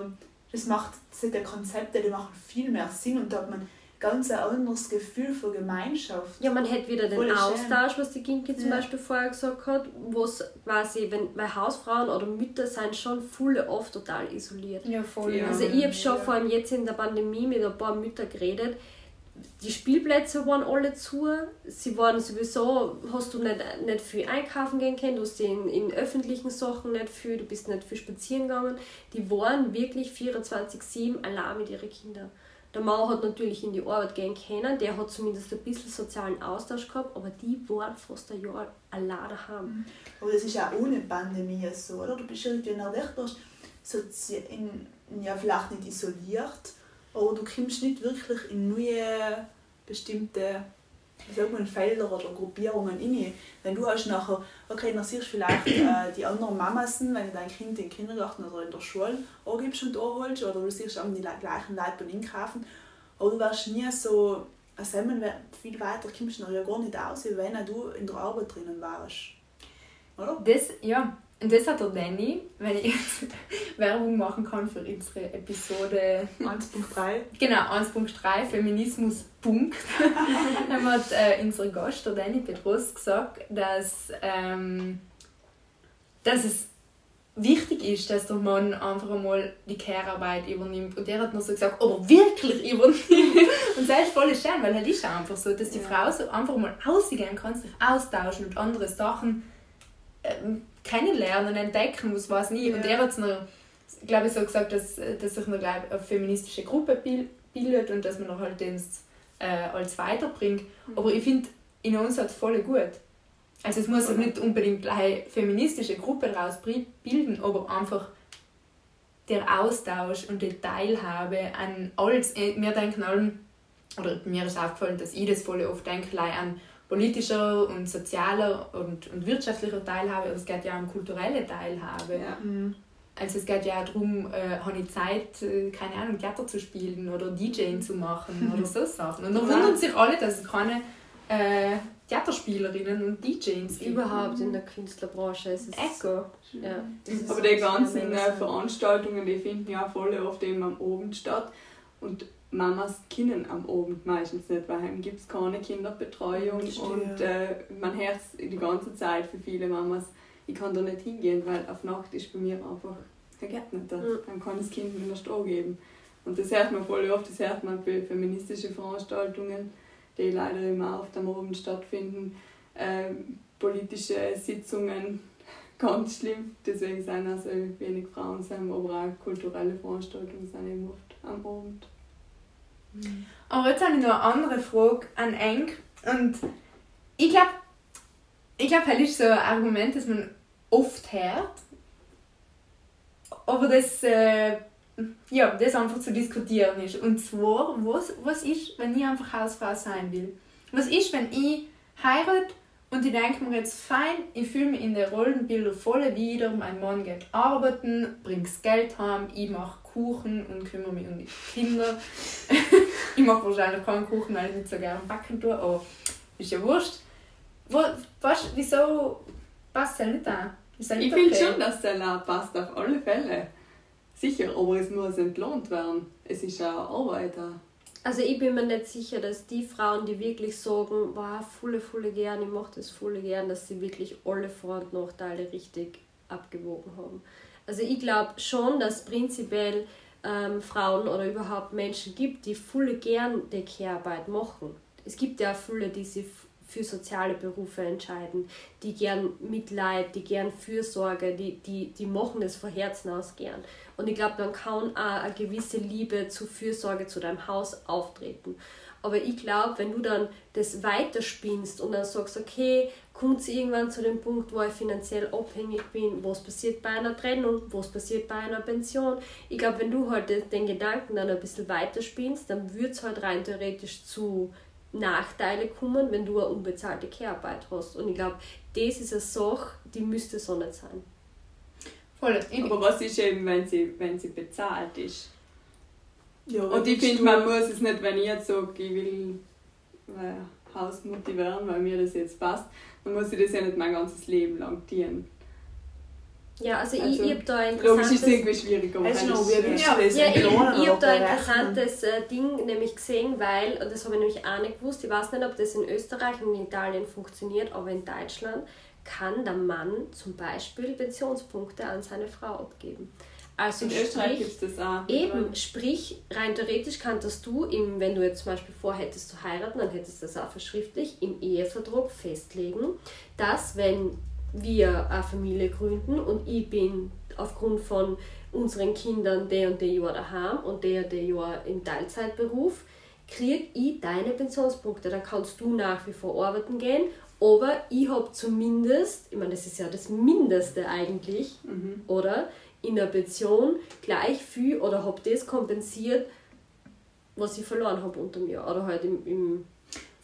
das macht solche Konzepte, die machen viel mehr Sinn und da hat man ganz ein anderes Gefühl für Gemeinschaft. Ja, man hätte wieder den Voll schön. Austausch, was die Ginki zum Ja. Beispiel vorher gesagt hat, wo es quasi, wenn, weil Hausfrauen oder Mütter sind schon viele oft total isoliert. Ja, voll. Ja. Also ich habe schon Ja. vor allem jetzt in der Pandemie mit ein paar Müttern geredet. Die Spielplätze waren alle zu. Sie waren sowieso, hast du nicht, nicht viel einkaufen gehen können, du hast in, in öffentlichen Sachen nicht viel, du bist nicht viel spazieren gegangen. Die waren wirklich 24-7 allein mit ihren Kindern. Der Mann hat natürlich in die Arbeit gehen können, der hat zumindest ein bisschen sozialen Austausch gehabt, aber die waren fast ein Jahr allein daheim. Aber das ist auch ohne Pandemie so, oder? Du bist recht sozi- in, ja, vielleicht nicht isoliert, aber du kommst nicht wirklich in neue bestimmte man, Felder oder Gruppierungen rein. Wenn du hast nachher, okay, dann siehst du vielleicht äh, die anderen Mamas, wenn du dein Kind in den Kindergarten oder in der Schule angibst und anholst, oder du siehst auch die le- gleichen Leute beim Einkaufen, aber du wirst nie so, also wenn viel weiter kommst du ja gar nicht aus, wie wenn du in der Arbeit drinnen warst. Oder? Das, ja, und das hat der Danny, wenn ich jetzt Werbung machen kann für unsere Episode 1.3. Genau, 1.3 Feminismus. Punkt. Dann hat äh, unser Gast, der Danny Petros, gesagt, dass, ähm, dass es wichtig ist, dass der Mann einfach einmal die Care-Arbeit übernimmt. Und er hat noch so gesagt, aber wirklich übernimmt. Und das ist voll schön, weil es ist einfach so, dass die Ja. Frau so einfach mal rausgehen kann, sich austauschen und andere Sachen ähm, kennenlernen, entdecken, was weiß nie. Und Ja. er hat es noch, glaube ich, so gesagt, dass, dass sich noch glaub, eine feministische Gruppe bil- bildet und dass man noch halt das äh, als weiterbringt. Aber ich finde, in uns hat es voll gut. Also es muss sich nicht unbedingt gleich eine feministische Gruppe daraus bilden, aber einfach der Austausch und die Teilhabe an alles. äh, Wir denken allen, oder mir ist aufgefallen, dass ich das voll oft denke, an politischer und sozialer und, und wirtschaftlicher Teilhabe, aber es geht ja um kulturelle Teilhabe. Ja. Mhm. Also es geht ja auch darum, äh, habe ich Zeit, äh, keine Ahnung, Theater zu spielen oder DJing zu machen oder so Sachen. Und dann Ja. wundern sich alle, dass es keine äh, Theaterspielerinnen und DJs gibt. Überhaupt in der Künstlerbranche ist es Echo. Ja, Aber die ganzen äh. Veranstaltungen, die finden ja voll oft eben am Abend statt. Und Mamas können am Abend meistens nicht, weil gibt es keine Kinderbetreuung. Und äh, man hört es die ganze Zeit für viele Mamas, ich kann da nicht hingehen, weil auf Nacht ist bei mir einfach kein Gärtner da. Mhm. Dann kann das Kind mir nicht angeben. Und das hört man voll oft, das hört man bei feministischen Veranstaltungen, die leider immer oft am Abend stattfinden. Ähm, politische Sitzungen, ganz schlimm. Deswegen sind also wenig Frauen, sind, aber auch kulturelle Veranstaltungen sind eben oft am Abend. Aber jetzt habe ich noch eine andere Frage an Eng. Und ich glaube, ich glaube, das ist so ein Argument, das man oft hört. Aber das, äh, ja, das einfach zu diskutieren ist. Und zwar, was, was ist, wenn ich einfach Hausfrau sein will? Was ist, wenn ich heirate und ich denke mir jetzt, fein, ich fühle mich in den Rollenbildern voll wieder, mein Mann geht arbeiten, bringt Geld heim, ich mache Kuchen und kümmere mich um die Kinder. ich mache wahrscheinlich keinen Kuchen, weil ich nicht so gerne backen tue, aber ist ja wurscht. Wo, was, wieso passt es nicht an? Ist Ich nicht finde okay? schon, dass der Law passt, auf alle Fälle. Sicher, aber es muss entlohnt werden. Es ist ja Arbeit. auch. Also ich bin mir nicht sicher, dass die Frauen, die wirklich sagen, wow, volle, volle gern, ich mache das volle gern, dass sie wirklich alle Vor- und Nachteile richtig abgewogen haben. Also ich glaube schon, dass prinzipiell ähm, Frauen oder überhaupt Menschen gibt, die volle gern die Care-Arbeit machen. Es gibt ja viele, die sich für soziale Berufe entscheiden, die gern Mitleid, die gern Fürsorge, die, die, die machen das von Herzen aus gern. Und ich glaube, dann kann auch eine gewisse Liebe zu Fürsorge zu deinem Haus auftreten. Aber ich glaube, wenn du dann das weiterspinnst und dann sagst, okay, kommt es irgendwann zu dem Punkt, wo ich finanziell abhängig bin, was passiert bei einer Trennung, was passiert bei einer Pension. Ich glaube, wenn du halt den- Gedanken dann ein bisschen weiterspinnst, dann würde es halt rein theoretisch zu Nachteile kommen, wenn du eine unbezahlte Care-Arbeit hast. Und ich glaube, das ist eine Sache, die müsste so nicht sein. Voll. Aber was ist eben, wenn sie, wenn sie bezahlt ist? Ja, Und ich finde, man muss es nicht, wenn ich jetzt sage, ich will äh, Hausmutti werden, weil mir das jetzt passt, dann muss ich das ja nicht mein ganzes Leben lang dienen. Ja, also, ich, Also, ich habe da ein Logisch ist es interessantes... irgendwie schwierig, du das noch ist, äh, ja, wir Ja, sind ich, ich habe da ein interessantes äh, Ding nämlich gesehen, weil, und das habe ich nämlich auch nicht gewusst, ich weiß nicht, ob das in Österreich und in Italien funktioniert, aber in Deutschland kann der Mann zum Beispiel Pensionspunkte an seine Frau abgeben. Also In Österreich sprich, gibt es das auch. Eben, sprich, rein theoretisch kannst du, im, wenn du jetzt zum Beispiel vorhättest zu heiraten, dann hättest du das auch verschriftlich im Ehevertrag festlegen, dass wenn wir eine Familie gründen und ich bin aufgrund von unseren Kindern der und der Jahr daheim und der und der Jahr im Teilzeitberuf, kriege ich deine Pensionspunkte. Dann kannst du nach wie vor arbeiten gehen, aber ich habe zumindest, ich meine, das ist ja das Mindeste eigentlich, Mhm. oder? In der Pension gleich viel oder habe das kompensiert, was ich verloren habe unter mir. Oder halt im. im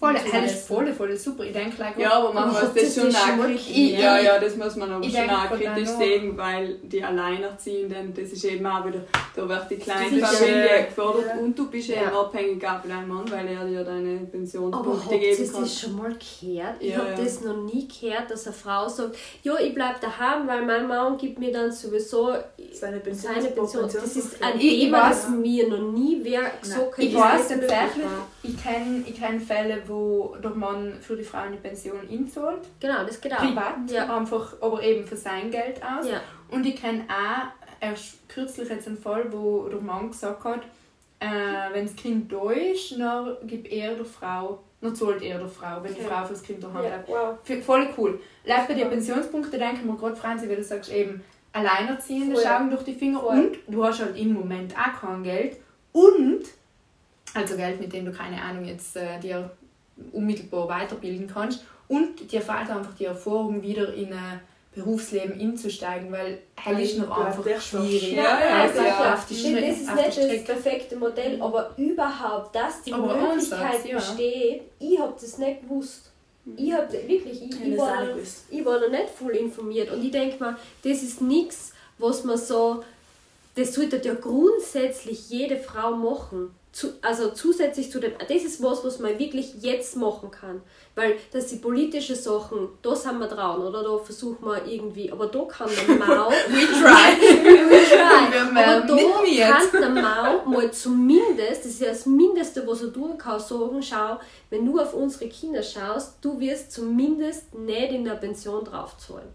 Voll, im das ist Semester. voll, voll super. Ich denke, like, Ja, aber man muss das schon auch kritisch, ja, ja, das muss man aber ich schon denke auch kritisch sehen, weil die Alleinerziehenden, das ist eben auch wieder, da wird die kleine Familie gefördert ja. und du bist Ja. eben abhängig auch von deinem Mann, weil er dir deine Aber Pensionspunkte geben kann. das schon mal gehört? Ich Ja, habe ja. das noch nie gehört, dass eine Frau sagt, ja, ich bleib daheim, weil mein Mann gibt mir dann sowieso Seine Pension. seine Pension. Das ist ein Ich- ich Thema, weiß- das mir noch nie wer gesagt hat. Ich weiß tatsächlich. Ich kenne ich kenn Fälle, wo der Mann für die Frau eine Pension einzahlt. Genau, das geht auch. Privat, Ja. einfach, aber eben für sein Geld aus. Ja. Und ich kenne auch erst kürzlich jetzt einen Fall, wo der Mann gesagt hat, äh, wenn das Kind da ist, dann gibt er der Frau, dann zahlt er der Frau, wenn die Okay. Frau fürs Kind daheim Ja. bleibt. Wow. Voll cool. Leid bei den Pensionspunkten denke ich mir gerade, Franzi, wie du sagst, eben Alleinerziehende Voll. schauen durch die Finger Voll. und du hast halt im Moment auch kein Geld und, also Geld, mit dem du keine Ahnung jetzt äh, dir unmittelbar weiterbilden kannst und dir fehlt einfach die Erfahrung, wieder in ein Berufsleben einzusteigen, weil hell ist noch einfach schwierig. Ja, ja, also, ja. auf die das Strecke- ist nicht das perfekte Modell, aber überhaupt, dass die Aber Möglichkeit Ansatz, ja. besteht, ich habe das nicht gewusst. Ich habe wirklich, ich, Ich ich, das war ich war da nicht voll informiert und ich denke mir, das ist nichts, was man so, das sollte ja grundsätzlich jede Frau machen. Zu, also zusätzlich zu dem, das ist was, was man wirklich jetzt machen kann. Weil das die politische Sachen, da sind wir dran, oder da versuchen wir irgendwie, aber da kann der Mau We try. We try. Wir Aber da kann der Mau mal zumindest, das ist ja das Mindeste, was er tun kann, sagen, schau, wenn du auf unsere Kinder schaust, du wirst zumindest nicht in der Pension draufzahlen.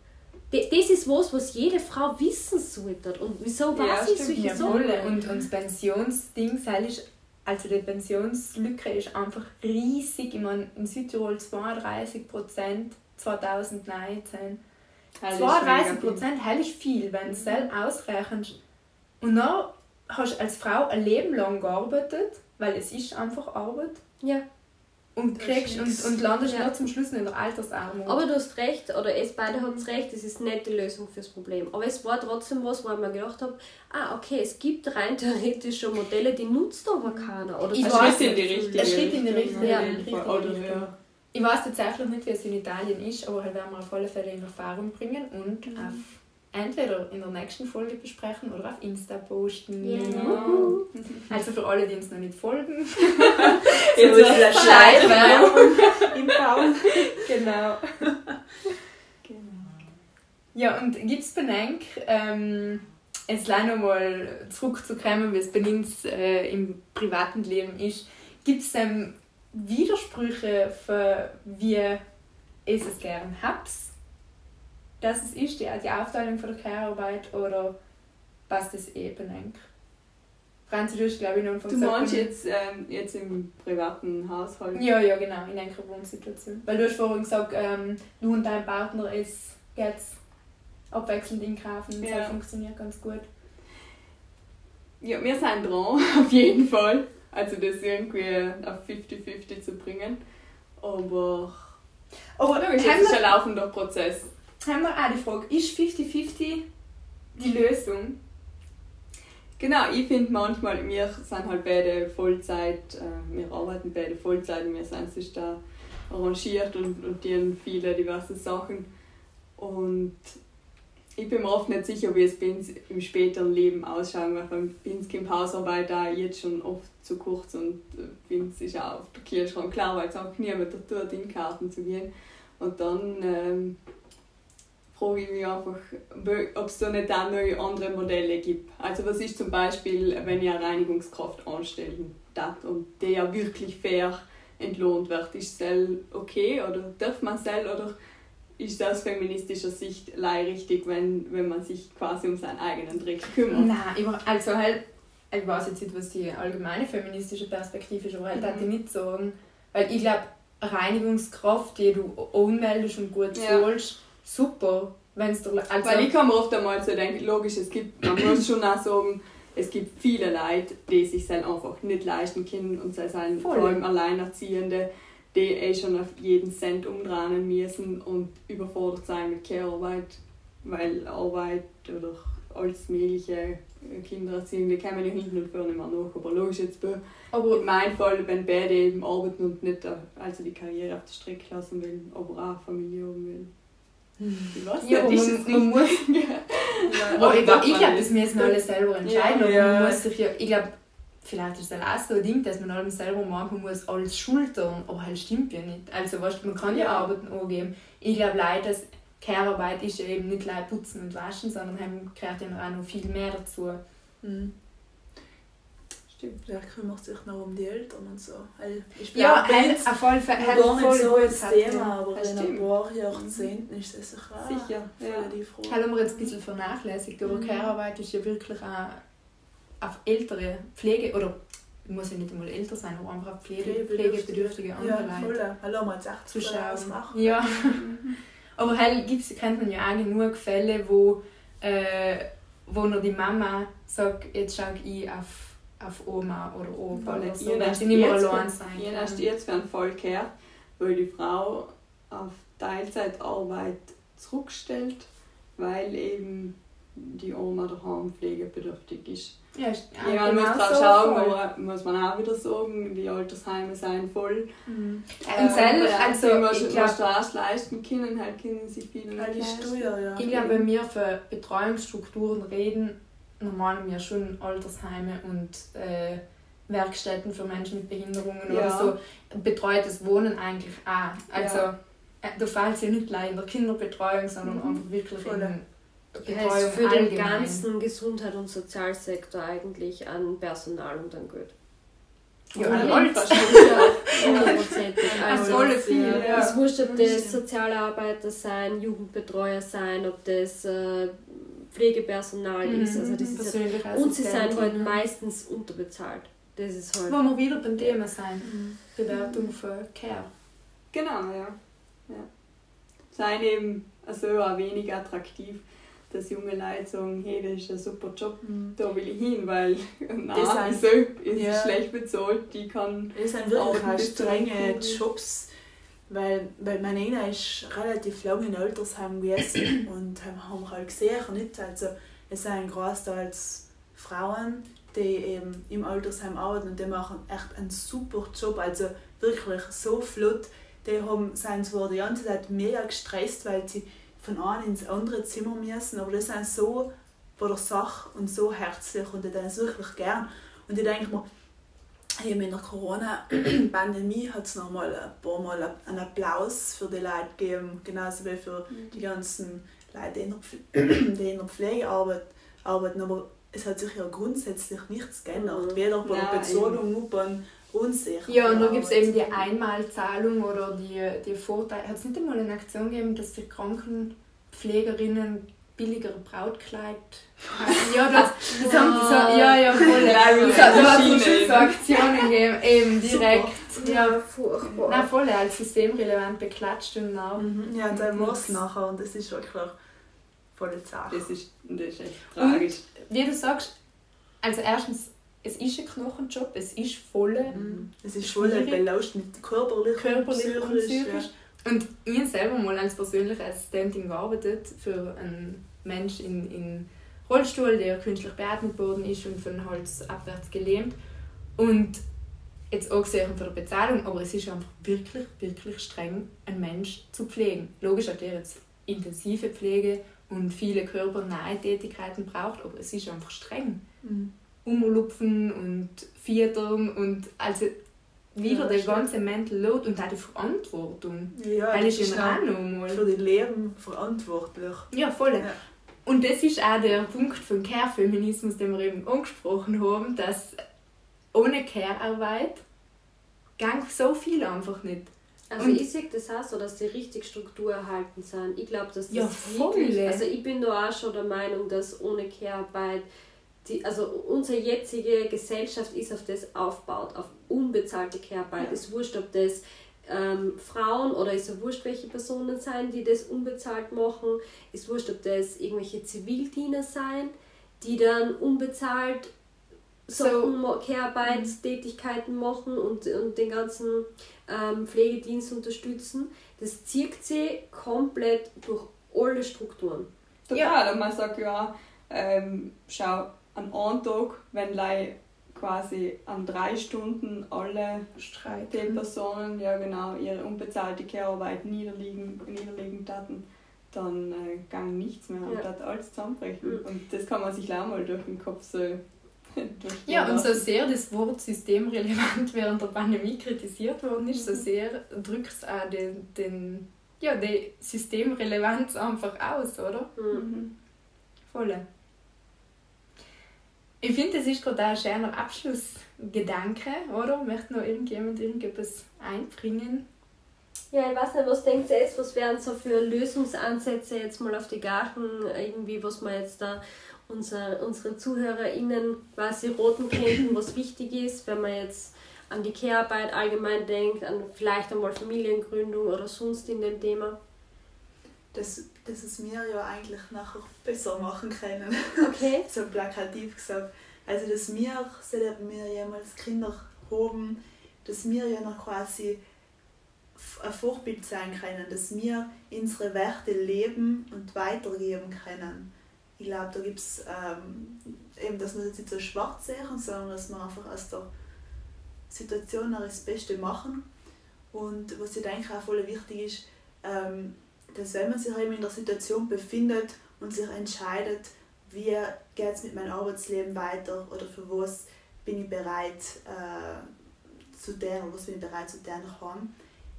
Das ist was, was jede Frau wissen sollte. Und wieso Ja, weiß ich stimmt. solche Ja, Sachen? Und, und das Pensionsding, ist, also die Pensionslücke ist einfach riesig. Ich meine, in Südtirol 32 Prozent 2019. Halt ist 32 mega viel. Prozent, hell ist viel, wenn du es selbst ausrechnest. Und dann hast du als Frau ein Leben lang gearbeitet, weil es ist einfach Arbeit. Ja, Und, kriegst, und, und landest Ja. nur zum Schluss in der Altersarmut. aber du hast recht, oder es beide haben recht, es ist nicht die Lösung fürs Problem. Aber es war trotzdem was, wo ich mir gedacht habe, ah, okay, es gibt rein theoretisch schon Modelle, die nutzt aber keiner. Oder Ich weiß, Schritt in die nicht. richtige ein Schritt in die richtige-. Oder, Richtung. ja. Ich weiß tatsächlich nicht, wie es in Italien ist, aber halt werden wir auf alle Fälle in Erfahrung bringen und Mhm. auf entweder in der nächsten Folge besprechen oder auf Insta posten. Genau. Also für alle, die uns noch nicht folgen. Jetzt ist das Schleichwerbung. Im Baum. genau. Genau. Ja, und gibt es Benenk, ähm, jetzt gleich nochmal zurückzukommen, wie es bei uns äh, im privaten Leben ist, gibt es ähm, Widersprüche für wie ihr es gern habt, dass es ist, die, die Aufteilung von der Care-Arbeit oder passt das eh Benenk? Franzi, du hast glaube ich noch Du meinst jetzt, ähm, jetzt im privaten Haushalt? Ja, ja, genau, in einer Wohnsituation. Weil du hast vorhin gesagt, ähm, du und dein Partner ist jetzt abwechselnd einkaufen und Ja. das funktioniert ganz gut. Ja, wir sind dran, auf jeden Fall. Also das irgendwie auf 50-50 zu bringen. Aber Aber es ist ein laufender Prozess. Haben wir auch die Frage, ist 50-50 die Lösung? Genau, ich finde manchmal, wir sind halt beide Vollzeit, äh, wir arbeiten beide Vollzeit und wir sind sich da arrangiert und, und die viele diverse Sachen. Und ich bin mir oft nicht sicher, wie es im späteren Leben ausschauen wird. Weil bei uns kommt Hausarbeit da jetzt schon oft zu kurz und äh, bei uns ist auch auf der Kühlschrank klar, weil es einfach niemand tut, einkaufen zu gehen. Und dann ähm, frage ich mich einfach, ob es da nicht auch neue andere Modelle gibt. Also was ist zum Beispiel, wenn ich eine Reinigungskraft anstellen darf und der ja wirklich fair entlohnt wird, ist es okay oder darf man es oder ist das aus feministischer Sicht richtig, wenn, wenn man sich quasi um seinen eigenen Dreck kümmert? Nein, also halt, ich weiß jetzt nicht, was die allgemeine feministische Perspektive ist, aber halt mhm. ich nicht sagen, weil ich glaube, Reinigungskraft, die du anmeldest und gut ja. Super. Wenn's also Weil ich kann mir oft einmal so denken, logisch, es gibt, man muss schon auch sagen, es gibt viele Leute, die sich dann einfach nicht leisten können und sie sind vor allem Alleinerziehende, die eh schon auf jeden Cent umdrehen müssen und überfordert sein mit Care-Arbeit, weil Arbeit oder alles mögliche Kindererziehung, die kommen ja hinten und vorne immer nach. Aber logisch jetzt bei, aber in meinem Fall, wenn beide eben arbeiten und nicht also die Karriere auf der Strecke lassen will, aber auch Familie haben will. Ich weiß ja, nicht, man, man muss. ja. aber ich, ich glaube, das müssen alle selber entscheiden. Ja, ja. Man muss sich ja, ich glaube, vielleicht ist das auch so ein Ding, dass man allem selber machen muss, alles schultern. Aber halt stimmt ja nicht. Also, weißt, man kann ja, ja Arbeiten angeben. Ich glaube leider, dass Care-Arbeit ist ja eben nicht nur putzen und waschen, sondern haben gehört ja auch noch viel mehr dazu. Mhm. Stimmt, wer kümmert sich noch um die Eltern und so? Ich ja, Fall. Halt gar nicht so ein Thema, aber in ein paar Jahrzehnten ist das sicher auch Sicher, ja. die Frage. Haben wir jetzt ein bisschen vernachlässigt, aber mhm. Care-Arbeit ist ja wirklich auch auf ältere Pflege, oder muss ja nicht einmal älter sein, aber einfach Pflege, pflegebedürftige andere ja, Leute. Ja, voll. Hallo, mal zu schauen. Ja. Mhm. Aber halt gibt's, kennt man ja auch genug Fälle, wo, äh, wo noch die Mama sagt, jetzt schaue ich auf, auf Oma oder Opa oder so, weil sie nicht mehr allein sein. Ich erst jetzt für einen Fall gehört, weil die Frau auf Teilzeitarbeit zurückstellt, weil eben die Oma daheim pflegebedürftig ist. Ja, ja, genau muss drauf so schauen, aber muss man auch wieder sagen, die Altersheime seien voll. Mhm. Ähm, und selbst, also, ich glaube, was leisten können, halt können sie viel halt die Steuer, ja. Ich glaube, wenn wir für Betreuungsstrukturen reden, normal haben wir schon Altersheime und äh, Werkstätten für Menschen mit Behinderungen ja. oder so. Betreutes Wohnen eigentlich auch. Also, ja. äh, da fällt es ja nicht in der Kinderbetreuung, sondern mhm. einfach wirklich Voll. in Betreuung für allgemein. den ganzen Gesundheit- und Sozialsektor eigentlich an Personal und an Geld. Ja, an Infrastruktur. Hundertprozentig. Also, voll viel. Ja. Es wurscht, ob das Sozialarbeiter sein, Jugendbetreuer sein, ob das äh, Pflegepersonal mhm. ist. Also das ist halt, und sie sind halt meistens unterbezahlt. Das ist halt. Wollen wir wieder beim Thema sein? Mhm. Bewertung für Care. Genau, ja. ja. Seien eben also auch wenig attraktiv dass junge Leute sagen, hey, das ist ein super Job, mhm. da will ich hin, weil nein, wieso ist ja. schlecht bezahlt, die kann Das sind wirklich auch strenge Jobs, weil, weil meine Nina ist relativ lange in Altersheim gewesen und haben halt gesehen, nicht, also es sind großteils Frauen, die eben im Altersheim arbeiten und die machen echt einen super Job, also wirklich so flott, die haben, sind zwar die ganze Zeit mega gestresst, weil sie von einem ins andere Zimmer müssen, aber das sind so bei der Sache und so herzlich und ich es wirklich gern. Und ich denke mir, in der Corona-Pandemie hat es nochmal ein paar Mal einen Applaus für die Leute gegeben, genauso wie für die ganzen Leute, die in der, die Pflege arbeiten. Aber es hat sich ja grundsätzlich nichts geändert, weder bei der Bezahlung noch beim unsicher. Ja, und dann gibt es eben die Einmalzahlung oder die, die Vorteile. Hat es nicht einmal eine Aktion gegeben, dass die Krankenpflegerinnen billigere Brautkleid Ja, das, das haben die so, ja, ja, voll. Das, das hat so Aktionen gegeben, eben direkt. Ja, furchtbar. Nein, voll, als systemrelevant beklatscht und nach. Mhm. Ja, und dann muss nachher und das ist wirklich voll Sache. Das ist, das ist echt tragisch. Und, wie du sagst, also erstens es ist ein Knochenjob, es ist voll. Mhm. Es ist voll belastend, körperlich, körperlich und psychisch. Ja. Und ich selber mal als persönliche Assistentin gearbeitet für einen Menschen in, in Rollstuhl, der künstlich beatmet worden ist und von Hals abwärts gelähmt. Und jetzt auch gesehen von der Bezahlung, aber es ist einfach wirklich, wirklich streng, einen Mensch zu pflegen. Logisch hat er jetzt intensive Pflege und viele körpernahe Tätigkeiten braucht, aber es ist einfach streng. Mhm umlupfen und Vierteln und also wieder Ja, der ganze Mental Load und auch die Verantwortung. Ja, Weil das ist ist auch nochmal. für die Leben verantwortlich. Ja, voll. Ja. Und das ist auch der Punkt von Care-Feminismus, den wir eben angesprochen haben, dass ohne Care-Arbeit gang so viel einfach nicht. Also Und- ich sehe das auch so, dass die richtig Struktur erhalten sind. Ich glaube, dass das Ja, voll. wirklich, also ich bin da auch schon der Meinung, dass ohne Care-Arbeit, die, also unsere jetzige Gesellschaft ist auf das aufgebaut, auf unbezahlte Care-Arbeit. Ja. Ist wurscht, ob das ähm, Frauen oder ist ja wurscht, welche Personen sein, die das unbezahlt machen. Ist wurscht, ob das irgendwelche Zivildiener sein, die dann unbezahlt So- so, Care-Arbeitstätigkeiten machen und, und den ganzen ähm, Pflegedienst unterstützen. Das zieht sie komplett durch alle Strukturen. Total. Und man sagt ja, ähm, schau, an einem Tag, wenn quasi an drei Stunden alle Streit. die Personen ja genau ihre unbezahlte Care-Arbeit niederliegen, niederlegen taten, dann äh, gang nichts mehr und Ja. das alles zusammenbrechen. Mhm. Und das kann man sich auch mal durch den Kopf so Ja, und so sehr das Wort systemrelevant während der Pandemie kritisiert worden ist, so sehr drückt es auch den, den, ja, die Systemrelevanz einfach aus, oder? Mhm. Mhm. Ich finde, das ist gerade ein schöner Abschlussgedanke, oder? Möchte noch irgendjemand irgendetwas einbringen? Ja, ich weiß nicht, was denkt ihr jetzt, was wären so für Lösungsansätze jetzt mal auf die Gachen, irgendwie, was man jetzt da unsere, unsere ZuhörerInnen quasi roten könnten, was wichtig ist, wenn man jetzt an die Care-Arbeit allgemein denkt, an vielleicht einmal Familiengründung oder sonst in dem Thema. Das, das es wir ja eigentlich nachher besser machen können. Okay. so plakativ gesagt. Also, dass wir, seitdem wir jemals Kinder haben, dass wir ja noch quasi ein Vorbild sein können, dass wir unsere Werte leben und weitergeben können. Ich glaube, da gibt es ähm, eben, dass wir das nicht so schwarz sehen, sondern dass wir einfach aus der Situation das Beste machen. Und was ich denke auch voll wichtig ist, ähm, dass wenn man sich in der Situation befindet und sich entscheidet, wie geht es mit meinem Arbeitsleben weiter oder für was bin ich bereit äh, zu der, was bin ich bereit zu der noch haben,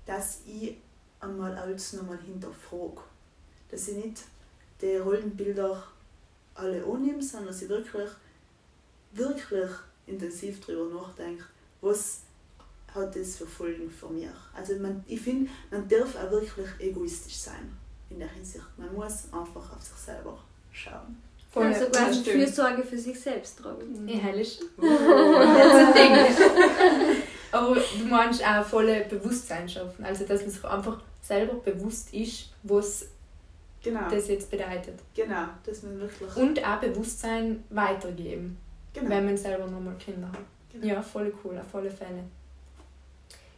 dass ich einmal alles nochmal hinterfrage. Dass ich nicht die Rollenbilder alle annehme, sondern dass ich wirklich, wirklich intensiv darüber nachdenke, was hat das für Folgen für mich. Also man, ich finde, man darf auch wirklich egoistisch sein in der Hinsicht. Man muss einfach auf sich selber schauen. Voll. Also quasi stimmt. Fürsorge für sich selbst tragen. Ja, herrlich. Ding. Aber du meinst auch volle Bewusstsein schaffen. Also, dass man sich einfach selber bewusst ist, was Genau, das jetzt bedeutet. genau, dass man wirklich... Und auch Bewusstsein weitergeben, genau, wenn man selber nochmal Kinder hat. genau. Ja, voll cool, auf alle Fälle.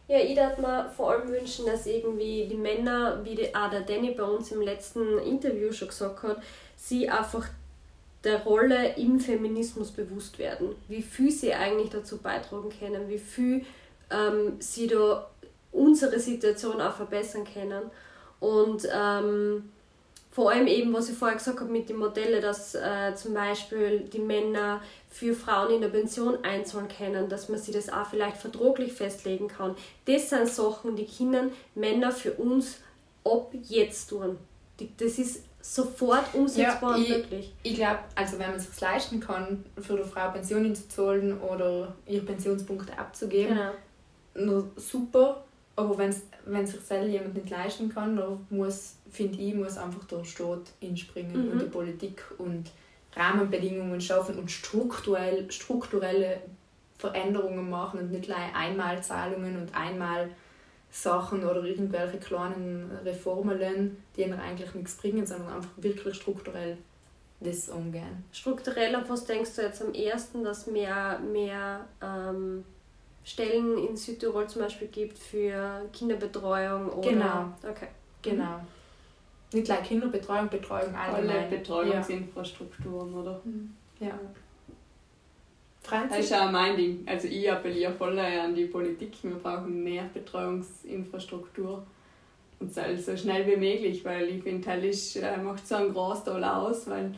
Ja, ich würde mir vor allem wünschen, dass irgendwie die Männer, wie die, auch der Danny bei uns im letzten Interview schon gesagt hat, sie einfach der Rolle im Feminismus bewusst werden. Wie viel sie eigentlich dazu beitragen können, wie viel ähm, sie da unsere Situation auch verbessern können. Und ähm, vor allem eben, was ich vorher gesagt habe mit den Modellen, dass äh, zum Beispiel die Männer für Frauen in der Pension einzahlen können, dass man sie das auch vielleicht vertraglich festlegen kann. Das sind Sachen, die können Männer für uns ab jetzt tun. Die, das ist sofort umsetzbar Ja, und ich- möglich. Ich glaube, also wenn man es sich leisten kann, für eine Frau Pensionen zu zahlen oder ihre Pensionspunkte abzugeben, Genau. nur super. Aber wenn sich selber jemand nicht leisten kann, dann muss, finde ich, muss einfach der Staat einspringen Mhm. und die Politik und Rahmenbedingungen schaffen und strukturell, strukturelle Veränderungen machen und nicht gleich Einmalzahlungen und einmal Sachen oder irgendwelche kleinen Reformen, die ihnen eigentlich nichts bringen, sondern einfach wirklich strukturell das umgehen. Strukturell, auf was denkst du jetzt am ersten, dass mehr, mehr ähm, Stellen in Südtirol zum Beispiel gibt für Kinderbetreuung? Oder? Genau. Okay. Genau. Nicht gleich Kinderbetreuung, Betreuung Alle allgemein. Betreuungsinfrastrukturen, oder? Mhm. Ja. ja. Das Franzi? ist auch mein Ding. Also ich appelliere voll an die Politik. Wir brauchen mehr Betreuungsinfrastruktur. Und zwar so schnell wie möglich, weil ich finde, das ist, äh, macht so einen Großteil aus, weil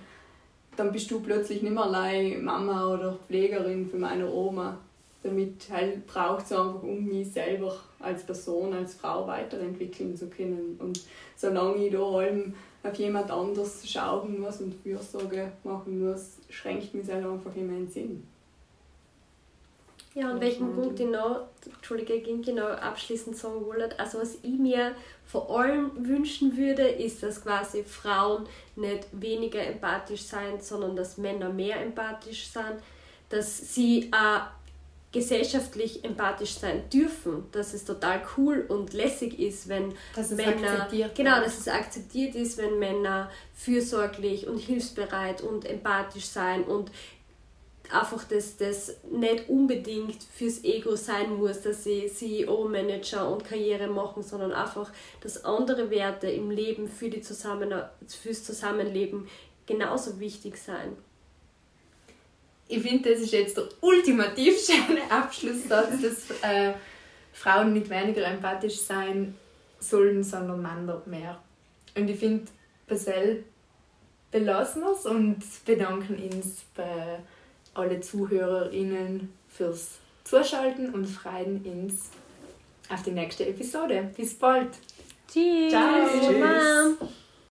dann bist du plötzlich nicht mehr allein Mama oder Pflegerin für meine Oma. Damit halt braucht es einfach, um mich selber als Person, als Frau weiterentwickeln zu können. Und solange ich da allem auf jemand anders schauen muss und Fürsorge machen muss, schränkt mich selber einfach immer in Sinn. Ja, und welchen Punkt ich noch, Entschuldige, genau abschließend sagen wollte, also was ich mir vor allem wünschen würde, ist, dass quasi Frauen nicht weniger empathisch sein, sondern dass Männer mehr empathisch sind, dass sie auch gesellschaftlich empathisch sein dürfen, dass es total cool und lässig ist, wenn dass Männer genau, dass es akzeptiert ist, wenn Männer fürsorglich und hilfsbereit und empathisch sein und einfach das, das nicht unbedingt fürs Ego sein muss, dass sie CEO, Manager und Karriere machen, sondern einfach, dass andere Werte im Leben für die Zusammen fürs Zusammenleben genauso wichtig sein. Ich finde, das ist jetzt der ultimativ schöne Abschlusssatz, dass äh, Frauen nicht weniger empathisch sein sollen, sondern Männer mehr. Und ich finde, Basel belassen wir es und bedanken uns bei alle ZuhörerInnen fürs Zuschalten und freuen uns auf die nächste Episode. Bis bald. Tschüss. Ciao. Tschüss.